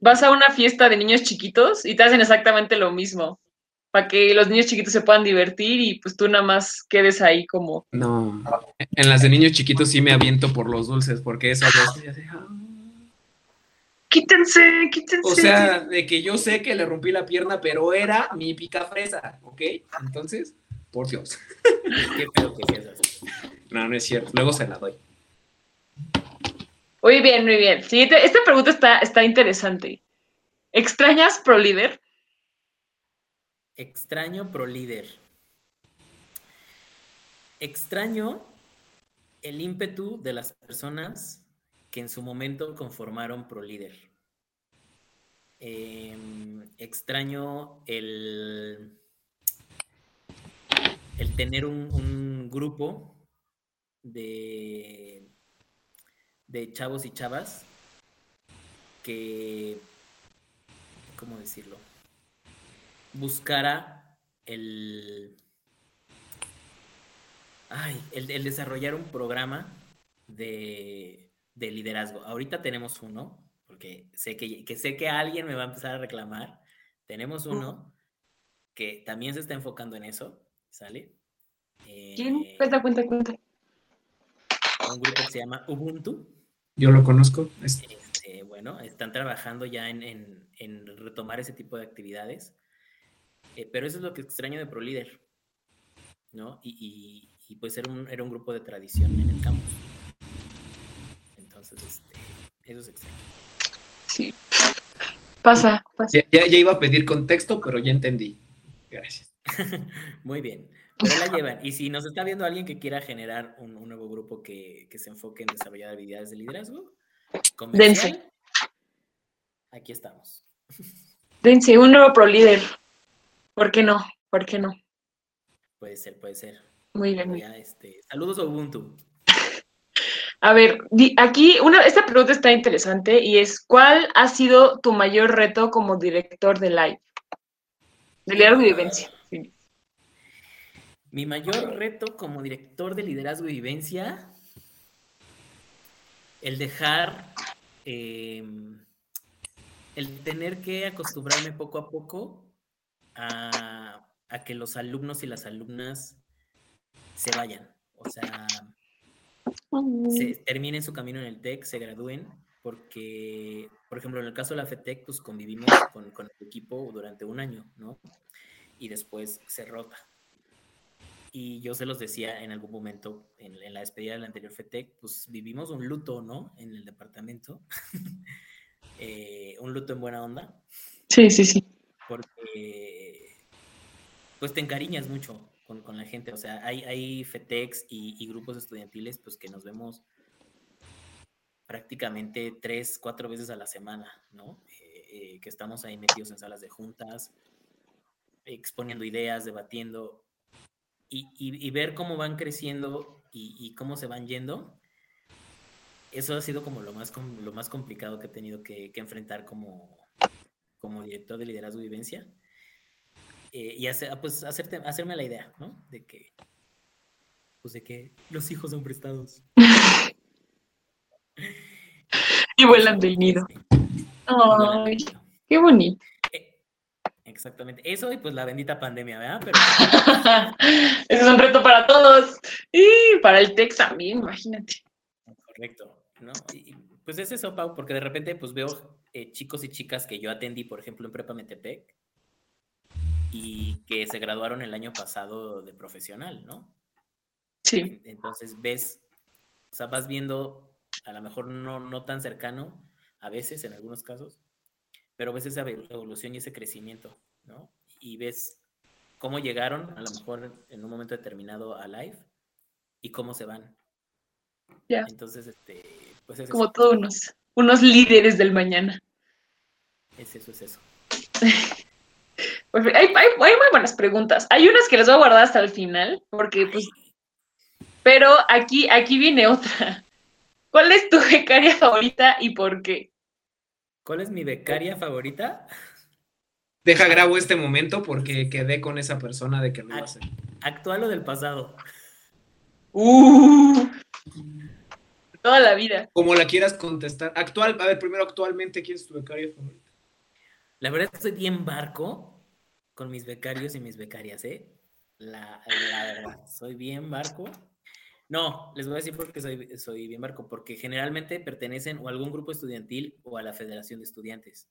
vas a una fiesta de niños chiquitos y te hacen exactamente lo mismo. Para que los niños chiquitos se puedan divertir y pues tú nada más quedes ahí como. No, en las de niños chiquitos sí me aviento por los dulces, porque eso ya estoy así, ah. Quítense, quítense. O sea, de que yo sé que le rompí la pierna, pero era mi pica fresa, ¿ok? Entonces, por Dios. Qué feo que seas así. No, no es cierto. Luego se la doy. Muy bien, muy bien. Siguiente, esta pregunta está, está interesante. ¿Extrañas ProLíder? Extraño pro líder. Extraño el ímpetu de las personas que en su momento conformaron pro líder. Em, extraño el, el tener un grupo de, de chavos y chavas que, ¿cómo decirlo? buscara el, ay, el, el desarrollar un programa de, de liderazgo. Ahorita tenemos uno, porque sé que, que sé que alguien me va a empezar a reclamar. Tenemos uno que también se está enfocando en eso, ¿sale? ¿Quién? Cuenta, cuenta, cuenta. un grupo que se llama Ubuntu. Yo lo conozco. es- Este, bueno, están trabajando ya en, en- en retomar ese tipo de actividades. Eh, pero eso es lo que extraño de ProLíder, ¿no? Y, y- y, pues era un, era un grupo de tradición en el campus. Entonces, este, eso es extraño. Sí. Pasa, pasa. Ya, ya- ya iba a pedir contexto, pero ya entendí. Gracias. Muy bien. Pero la llevan. Y si nos está viendo alguien que quiera generar un, un nuevo grupo que, que se enfoque en desarrollar habilidades de liderazgo, comercial, aquí estamos. Dense un nuevo ProLíder. ¿Por qué no? ¿Por qué no? Puede ser, puede ser. Muy bien, Pero muy bien. ya, este, saludos a Ubuntu. A ver, aquí una, esta pregunta está interesante y es, ¿cuál ha sido tu mayor reto como director de live? De liderazgo y vivencia. Mi mayor reto como director de liderazgo y vivencia, el dejar, eh, el tener que acostumbrarme poco a poco a, a que los alumnos y las alumnas se vayan. O sea, se terminen su camino en el TEC, se gradúen, porque, por ejemplo, en el caso de la FETEC, pues convivimos con, con el equipo durante un año, ¿no? Y después se rota. Y yo se los decía en algún momento, en, en la despedida del anterior FETEC, pues vivimos un luto, ¿no? En el departamento. Eh, un luto en buena onda, Sí, sí, sí. porque pues te encariñas mucho con, con la gente. O sea, hay, hay FETEX y, y grupos estudiantiles pues que nos vemos prácticamente tres, cuatro veces a la semana, ¿no? Eh, eh, que estamos ahí metidos en salas de juntas, exponiendo ideas, debatiendo, y, y- y ver cómo van creciendo y, y cómo se van yendo. Eso ha sido como lo más, lo más complicado que he tenido que, que enfrentar como, como director de liderazgo y vivencia. Eh, y hacer, pues hacerte, hacerme la idea, ¿no? De que, pues de que los hijos son prestados. Y vuelan del nido. Ay, del nido. qué bonito. Exactamente. Eso y pues la bendita pandemia, ¿verdad? Pero Ese es un reto para todos. Y para el TEC también, imagínate. correcto, ¿no? Y, pues es eso, Pau, porque de repente pues veo eh, chicos y chicas que yo atendí, por ejemplo, en Prepa Metepec y que se graduaron el año pasado de profesional, ¿no? Sí. Entonces ves, o sea, vas viendo, a lo mejor no, no tan cercano, a veces, en algunos casos, pero ves esa evolución y ese crecimiento, ¿no? Y ves cómo llegaron, a lo mejor en un momento determinado a live, y cómo se van. Ya. Entonces, este, pues es Como eso. todos unos, unos líderes del mañana. Es eso, es eso. Pues, Hay, hay- hay muy buenas preguntas. Hay unas que les voy a guardar hasta el final, porque pues. Pero aquí, aquí viene otra. ¿Cuál es tu becaria favorita y por qué? ¿Cuál es mi becaria favorita? Deja grabo este momento porque quedé con esa persona de que lo iba a hacer. ¿Actual o del pasado? Uh, toda la vida. Como la quieras contestar. Actual, a ver, primero actualmente, ¿quién es tu becaria favorita? La verdad es que soy bien barco con mis becarios y mis becarias, ¿eh? La, la verdad, soy bien barco. No, les voy a decir por qué soy, soy bien barco, porque generalmente pertenecen o a algún grupo estudiantil o a la Federación de Estudiantes.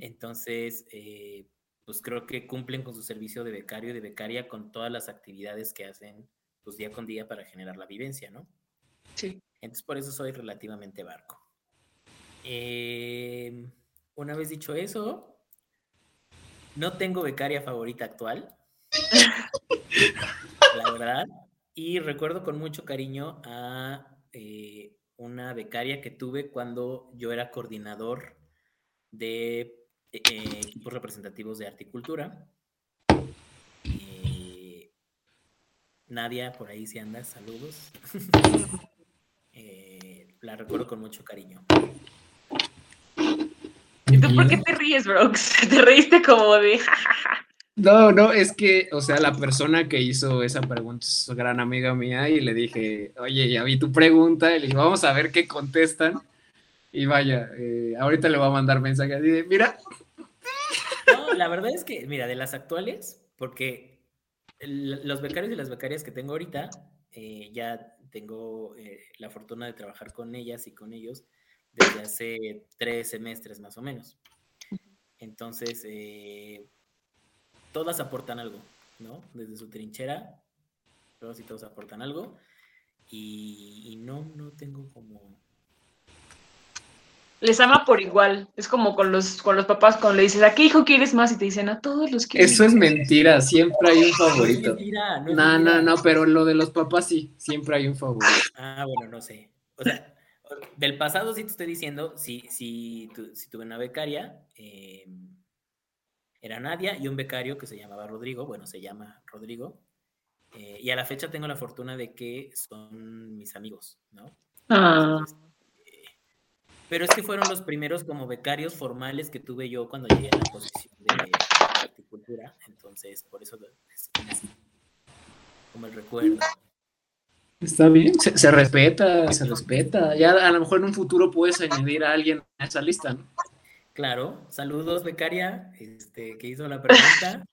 Entonces, eh, pues creo que cumplen con su servicio de becario y de becaria con todas las actividades que hacen pues día con día para generar la vivencia, ¿no? Sí. Entonces, por eso soy relativamente barco. Eh, una vez dicho eso, no tengo becaria favorita actual. la verdad. Y recuerdo con mucho cariño a eh, una becaria que tuve cuando yo era coordinador de eh, eh, equipos representativos de arte y cultura. Eh, Nadia, por ahí si andas, saludos. Eh, la recuerdo con mucho cariño. ¿Y tú por qué te ríes, Brox? Te reíste como de jajaja. No, no, es que, o sea, la persona que hizo esa pregunta es gran amiga mía y le dije, oye, ya vi tu pregunta, y le dije, vamos a ver qué contestan. Y vaya, eh, ahorita le voy a mandar mensaje así de, mira, No, la verdad es que, mira, de las actuales, porque los becarios y las becarias que tengo ahorita, eh, ya tengo eh, la fortuna de trabajar con ellas y con ellos desde hace tres semestres más o menos. Entonces, todas aportan algo, ¿no? Desde su trinchera, todos y todos aportan algo. Y, y no, no tengo como... Les ama por igual. Es como con los, con los papás cuando le dices, ¿a qué hijo quieres más? Y te dicen, a todos los quiero. eso es mentira, siempre hay un No favorito. mentira, no No, no, mentira. no, pero lo de los papás sí, siempre hay un favorito. Ah, bueno, no sé. O sea, del pasado sí te estoy diciendo, si, si, tu- si tuve una becaria, eh, era Nadia y un becario que se llamaba Rodrigo, bueno, se llama Rodrigo, eh, y a la fecha tengo la fortuna de que son mis amigos, ¿no? Ah, Entonces, pero es que fueron los primeros como becarios formales que tuve yo cuando llegué a la posición de horticultura, entonces por eso es como, el recuerdo. Está bien, se, se respeta, se respeta. Ya a lo mejor en un futuro puedes añadir a alguien a esa lista, ¿no? Claro, saludos, becaria, este, que hizo la pregunta.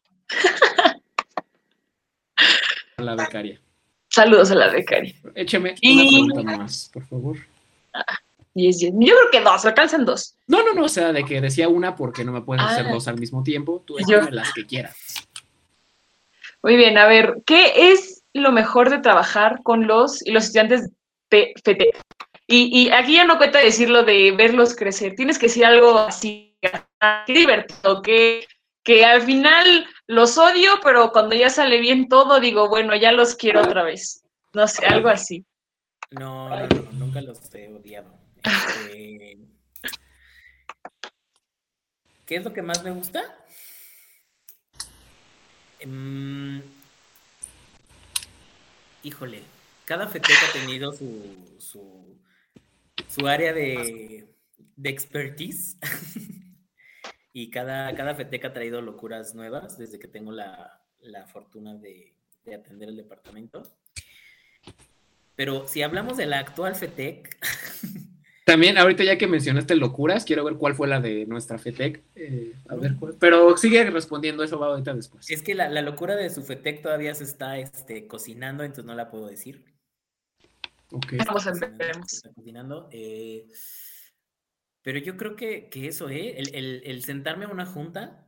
A la becaria. saludos a la becaria. Écheme Y- una pregunta más, por favor. Yes, yes. Yo creo que dos, alcanzan dos. No, no, no, o sea, de que decía una porque no me hacer Ah. dos al mismo tiempo. Tú Yo- las que quieras. Muy bien, a ver, ¿qué es lo mejor de trabajar con los y los estudiantes de FETE? Y, y aquí ya no cuenta decirlo de verlos crecer, tienes que decir algo así, qué divertido, que, que al final los odio, pero cuando ya sale bien todo, digo, bueno, ya los quiero otra vez. No sé, algo así. No, no, no, nunca los he odiado. Este, ¿Qué es lo que más me gusta? Mm, híjole, cada FETEC ha tenido su, su, su área de, de expertise y cada, cada FETEC ha traído locuras nuevas desde que tengo la, la fortuna de, de atender el departamento. Pero si hablamos de la actual FETEC, También, ahorita ya que mencionaste locuras, quiero ver cuál fue la de nuestra FETEC. Eh, a ver cuál. Pero sigue respondiendo, eso va ahorita después. es que la, la locura de su FETEC todavía se está este, cocinando, entonces no la puedo decir. Ok. Vamos a Cocinando, ver. se está cocinando. eh, pero yo creo que, que eso, ¿eh? El, el- el sentarme a una junta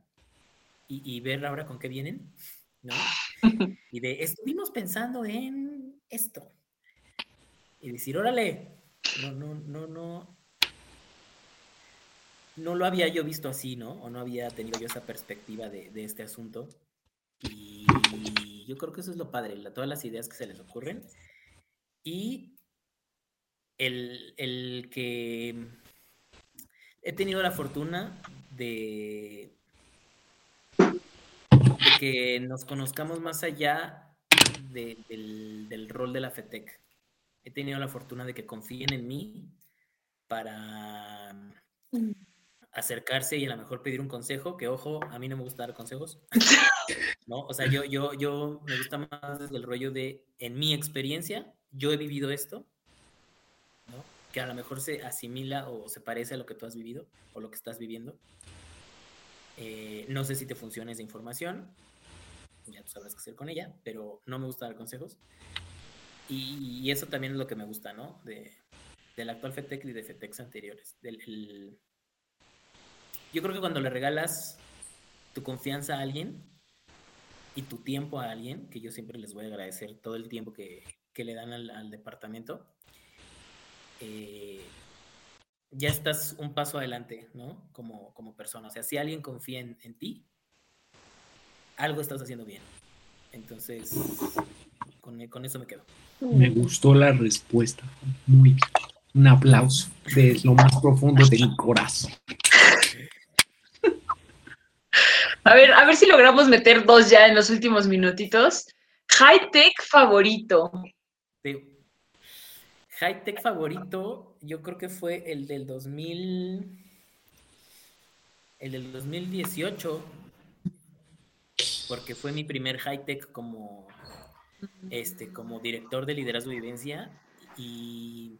y, y ver ahora con qué vienen, ¿no? Y de, estuvimos pensando en esto. Y decir, órale, no, no, no, no. No lo había yo visto así, ¿no? O no había tenido yo esa perspectiva de, este asunto. Y, yo creo que eso es lo padre, todas las ideas que se les ocurren. Y el, el que he tenido la fortuna de, que nos conozcamos más allá del, rol de la FETEC. He tenido la fortuna de que confíen en mí para mm. acercarse y a lo mejor pedir un consejo, que ojo, a mí no me gusta dar consejos. ¿no? O sea, yo, yo, yo me gusta más desde el rollo de, en mi experiencia, yo he vivido esto, ¿no? que a lo mejor se asimila o se parece a lo que tú has vivido o lo que estás viviendo. Eh, no sé si te funciona esa información, ya tú sabrás qué hacer con ella, pero no me gusta dar consejos. Y, eso también es lo que me gusta, ¿no? De, del actual FETEC y de FETECs anteriores. Del, Yo creo que cuando le regalas tu confianza a alguien y tu tiempo a alguien, que yo siempre les voy a agradecer todo el tiempo que, que le dan al, departamento, eh, ya estás un paso adelante, ¿no? Como, como persona. O sea, si alguien confía en, ti, algo estás haciendo bien. Entonces, con, con, eso me quedo. Me gustó la respuesta. Muy bien. Un aplauso de lo más profundo de mi corazón. A ver, a ver si logramos meter dos ya en los últimos minutitos. High tech favorito. Sí. High tech favorito, yo creo que fue el del 2000. El del 2018. Porque fue mi primer high tech como, este, como director de liderazgo y vivencia. Y,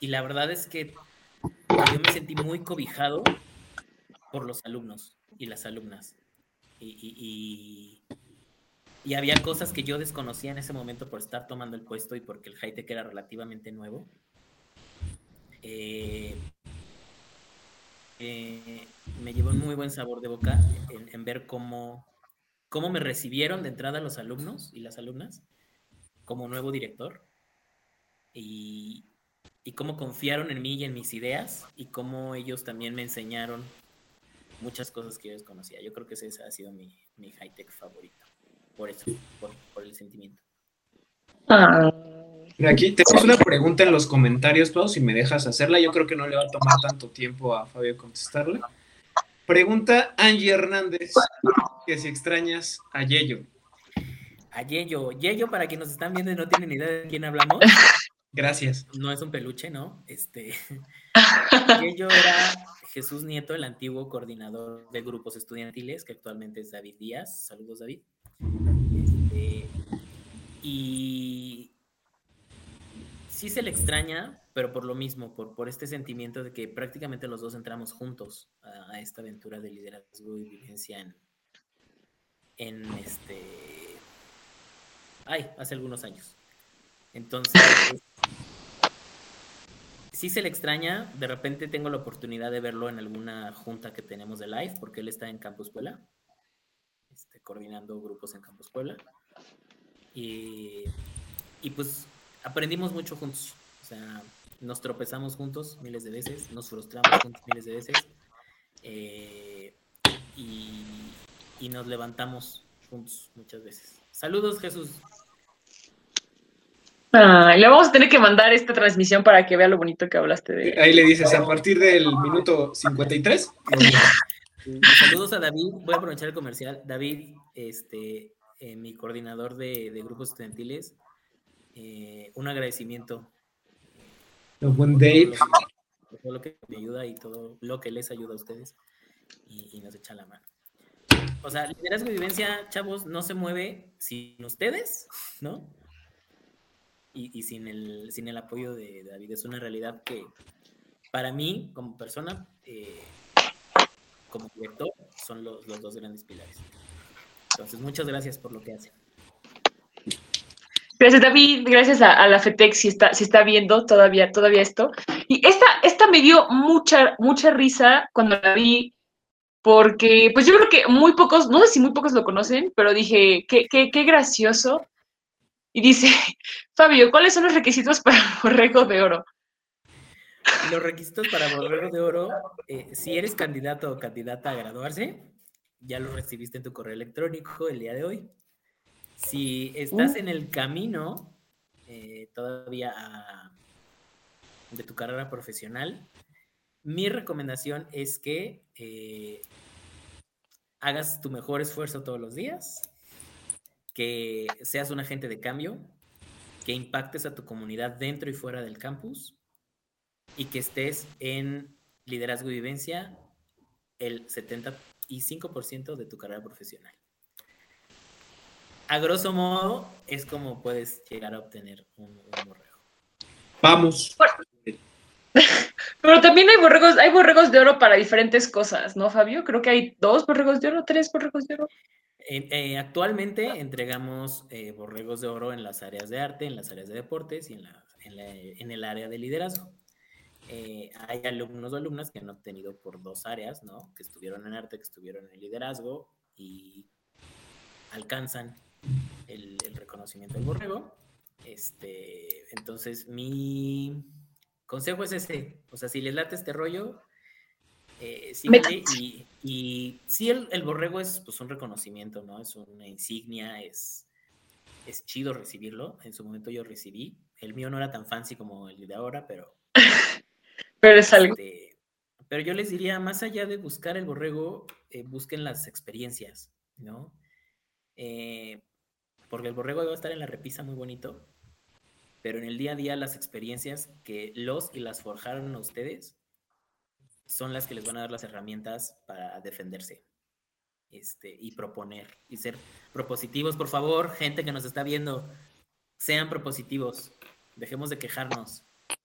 y la verdad es que yo me sentí muy cobijado por los alumnos y las alumnas. y, y había cosas que yo desconocía en ese momento por estar tomando el puesto y porque el high-tech era relativamente nuevo. Eh, eh, me llevó un muy buen sabor de boca en, ver cómo, cómo me recibieron de entrada los alumnos y las alumnas como nuevo director y, y cómo confiaron en mí y en mis ideas y cómo ellos también me enseñaron muchas cosas que yo desconocía. Yo creo que ese ha sido mi, mi high-tech favorito por eso, por, el sentimiento. Ah. Aquí tenemos una pregunta en los comentarios, Pau, si me dejas hacerla. Yo creo que no le va a tomar tanto tiempo a Fabio contestarla. Pregunta Angie Hernández, que si extrañas a Yeyo. A Yeyo. Yeyo, para quienes nos están viendo y no tienen idea de quién hablamos. Gracias. No es un peluche, ¿no? Este. Yeyo era Jesús Nieto, el antiguo coordinador de grupos estudiantiles, que actualmente es David Díaz. Saludos, David. Este, y sí se le extraña, pero por lo mismo, por, por este sentimiento de que prácticamente los dos entramos juntos a, esta aventura de liderazgo y vivencia en, en este. Ay, hace algunos años. Entonces, sí se le extraña. De repente tengo la oportunidad de verlo en alguna junta que tenemos de live, porque él está en Campus Puebla. Este, coordinando grupos en Campus Puebla. Y, y pues aprendimos mucho juntos. O sea, nos tropezamos juntos miles de veces, nos frustramos juntos miles de veces. Eh, y, y, nos levantamos juntos muchas veces. Saludos, Jesús. le vamos a tener que mandar esta transmisión para que vea lo bonito que hablaste de. Ahí le dices, a partir del minuto 53. Saludos a David. Voy a aprovechar el comercial. David, este, eh, mi coordinador de, grupos estudiantiles, eh, un agradecimiento. Buen Dave. Todo lo, que me ayuda y todo lo que les ayuda a ustedes y, nos echa la mano. O sea, liderazgo y vivencia, chavos, no se mueve sin ustedes, ¿no? Y, sin, el, sin el apoyo de David. Es una realidad que para mí, como persona, eh, como director son los, dos grandes pilares. Entonces, muchas gracias por lo que hacen. Gracias, David. Gracias a, la FETEX si está, si está viendo todavía, todavía esto. Y esta, esta me dio mucha, mucha risa cuando la vi, porque pues yo creo que muy pocos, no sé si muy pocos lo conocen, pero dije, qué, qué, qué gracioso Y dice, Fabio, ¿cuáles son los requisitos para borrego de oro? Los requisitos para borrego de oro, eh, si eres candidato o candidata a graduarse, ya lo recibiste en tu correo electrónico el día de hoy. Si estás uh. en el camino eh, todavía de tu carrera profesional, mi recomendación es que eh, hagas tu mejor esfuerzo todos los días, que seas un agente de cambio, que impactes a tu comunidad dentro y fuera del campus y que estés en liderazgo y vivencia el 75% de tu carrera profesional. A grosso modo, es como puedes llegar a obtener un, borrego. Vamos. Pero también hay borregos, hay borregos de oro para diferentes cosas, ¿no, Fabio? Creo que hay dos borregos de oro, tres borregos de oro. Eh, actualmente entregamos eh, borregos de oro en las áreas de arte, en las áreas de deportes y en, la, en, el área de liderazgo. Eh, hay alumnos o alumnas que han obtenido por dos áreas, ¿no? Que estuvieron en arte, que estuvieron en liderazgo y alcanzan el, reconocimiento del borrego. Este, entonces, mi consejo es ese. O sea, si les late este rollo, eh, y, y sí, el, borrego es pues, un reconocimiento, ¿no? Es una insignia, es, es chido recibirlo. En su momento yo recibí. El mío no era tan fancy como el de ahora, pero. pero es algo. Este, pero yo les diría, más allá de buscar el borrego, eh, busquen las experiencias, ¿no? Eh, porque el borrego va a estar en la repisa muy bonito, pero en el día a día las experiencias que los y las forjaron a ustedes son las que les van a dar las herramientas para defenderse este, y proponer y ser propositivos. Por favor, gente que nos está viendo, sean propositivos, dejemos de quejarnos.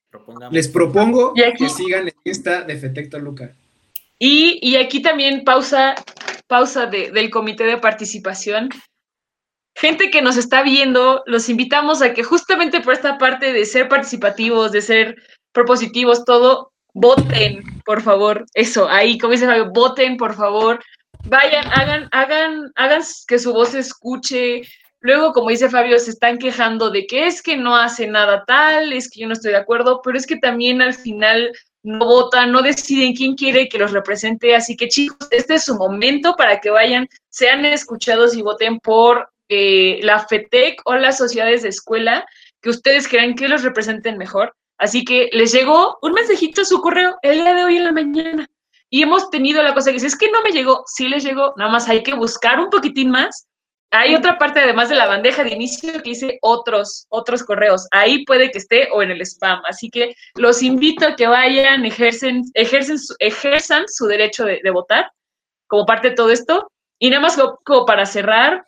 Propongamos. Les propongo que sigan en esta de Fetecto Luca. Y, y, aquí también pausa, pausa del comité de participación gente que nos está viendo, los invitamos a que justamente por esta parte de ser participativos, de ser propositivos, todo, voten, por favor. Eso, ahí, como dice Fabio, voten, por favor. Vayan, hagan, hagan, hagan que su voz se escuche. Luego, como dice Fabio, se están quejando de que es que no hace nada tal, es que yo no estoy de acuerdo, pero es que también al final no votan, no deciden quién quiere que los represente. Así que chicos, este es su momento para que vayan, sean escuchados y voten por eh, la FETEC o las sociedades de escuela que ustedes crean que los representen mejor. Así que les llegó un mensajito a su correo el día de hoy en la mañana. Y hemos tenido la cosa que dice, es que no me llegó, sí les llegó, nada más hay que buscar un poquitín más. Hay otra parte, además de la bandeja de inicio, que dice otros, otros correos. Ahí puede que esté o en el spam. Así que los invito a que vayan, ejercen, ejercen, ejerzan su derecho de, votar como parte de todo esto. Y nada más como para cerrar,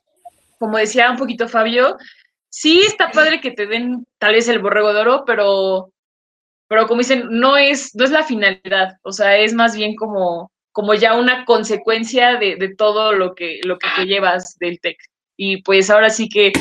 como decía un poquito Fabio, sí está padre que te den tal vez el borrego de oro, pero, pero como dicen, no es, no es la finalidad, o sea, es más bien como, como ya una consecuencia de, todo lo que, lo que te llevas del TEC. Y pues ahora sí que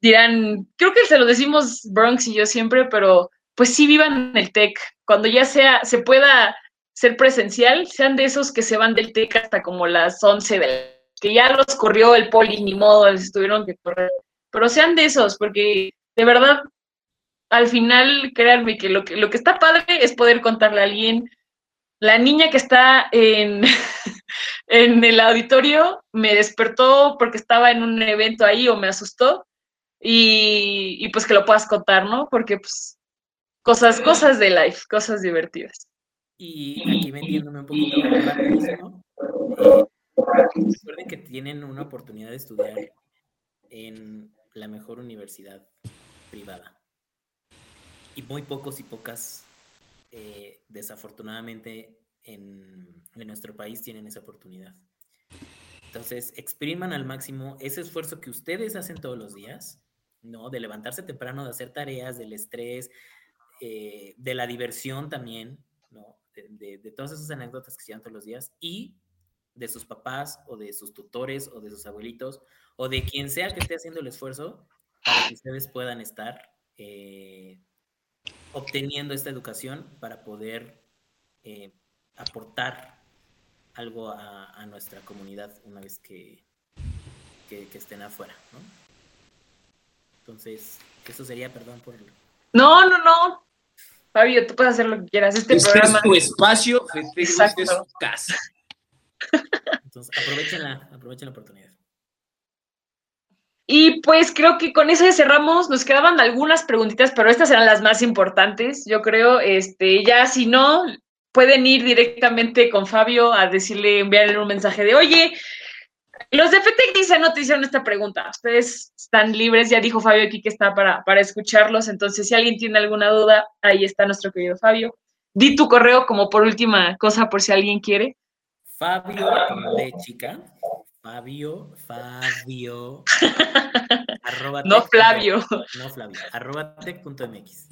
dirán, creo que se lo decimos Bronx y yo siempre, pero pues sí vivan el TEC. Cuando ya sea, se pueda ser presencial, sean de esos que se van del TEC hasta como las 11 de que ya los corrió el poli, ni modo, les tuvieron que correr. Pero sean de esos, porque de verdad, al final, créanme que lo que, lo que está padre es poder contarle a alguien. La niña que está en, en el auditorio me despertó porque estaba en un evento ahí o me asustó. Y, y, pues que lo puedas contar, ¿no? Porque pues cosas, cosas de life, cosas divertidas. Y aquí metiéndome un poquito eh, Recuerden que tienen una oportunidad de estudiar en la mejor universidad privada. Y muy pocos y pocas, eh, desafortunadamente, en, en nuestro país tienen esa oportunidad. Entonces, expriman al máximo ese esfuerzo que ustedes hacen todos los días, ¿no? De levantarse temprano, de hacer tareas, del estrés, eh, de la diversión también, ¿no? De, de, todas esas anécdotas que se dan todos los días y de sus papás o de sus tutores o de sus abuelitos o de quien sea que esté haciendo el esfuerzo para que ustedes puedan estar eh, obteniendo esta educación para poder eh, aportar algo a, nuestra comunidad una vez que, que, estén afuera. Entonces, eso sería, perdón por... No, no, no. Fabio, tú puedes hacer lo que quieras. Este, este programa... es tu espacio, este es tu casa. Entonces, aprovechen la, aprovechen la oportunidad. Y pues creo que con eso ya cerramos. Nos quedaban algunas preguntitas, pero estas eran las más importantes. Yo creo, este, ya si no, pueden ir directamente con Fabio a decirle, enviarle un mensaje de, oye, los de FTX dice no te hicieron esta pregunta. Ustedes están libres, ya dijo Fabio aquí que está para, para escucharlos. Entonces, si alguien tiene alguna duda, ahí está nuestro querido Fabio. Di tu correo como por última cosa, por si alguien quiere. Fabio de chica. Fabio, Fabio. arroba no Flavio. No Flavio. Arroba tech.mx.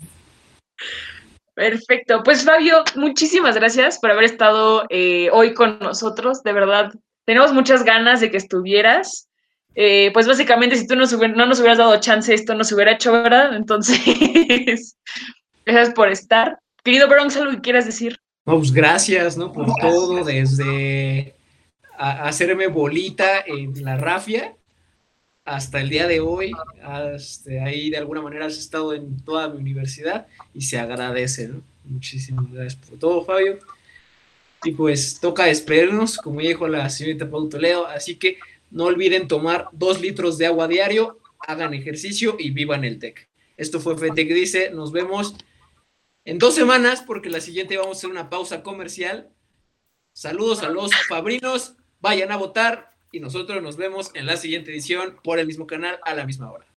Perfecto. Pues Fabio, muchísimas gracias por haber estado eh, hoy con nosotros. De verdad, tenemos muchas ganas de que estuvieras. Eh, pues básicamente, si tú no nos hubieras dado chance, esto no se hubiera hecho, ¿verdad? Entonces, gracias por estar. Querido Bronx, ¿algo que quieras decir? No, pues gracias, ¿no? Por todo, desde hacerme bolita en la rafia hasta el día de hoy. Hasta ahí de alguna manera has estado en toda mi universidad y se agradece, ¿no? Muchísimas gracias por todo, Fabio. Y pues toca despedirnos, como dijo la señorita Pau Toledo, así que no olviden tomar dos litros de agua diario, hagan ejercicio y vivan el TEC. Esto fue FETEC Dice, nos vemos en dos semanas porque la siguiente vamos a hacer una pausa comercial. Saludos a los fabrinos, vayan a votar y nosotros nos vemos en la siguiente edición por el mismo canal a la misma hora.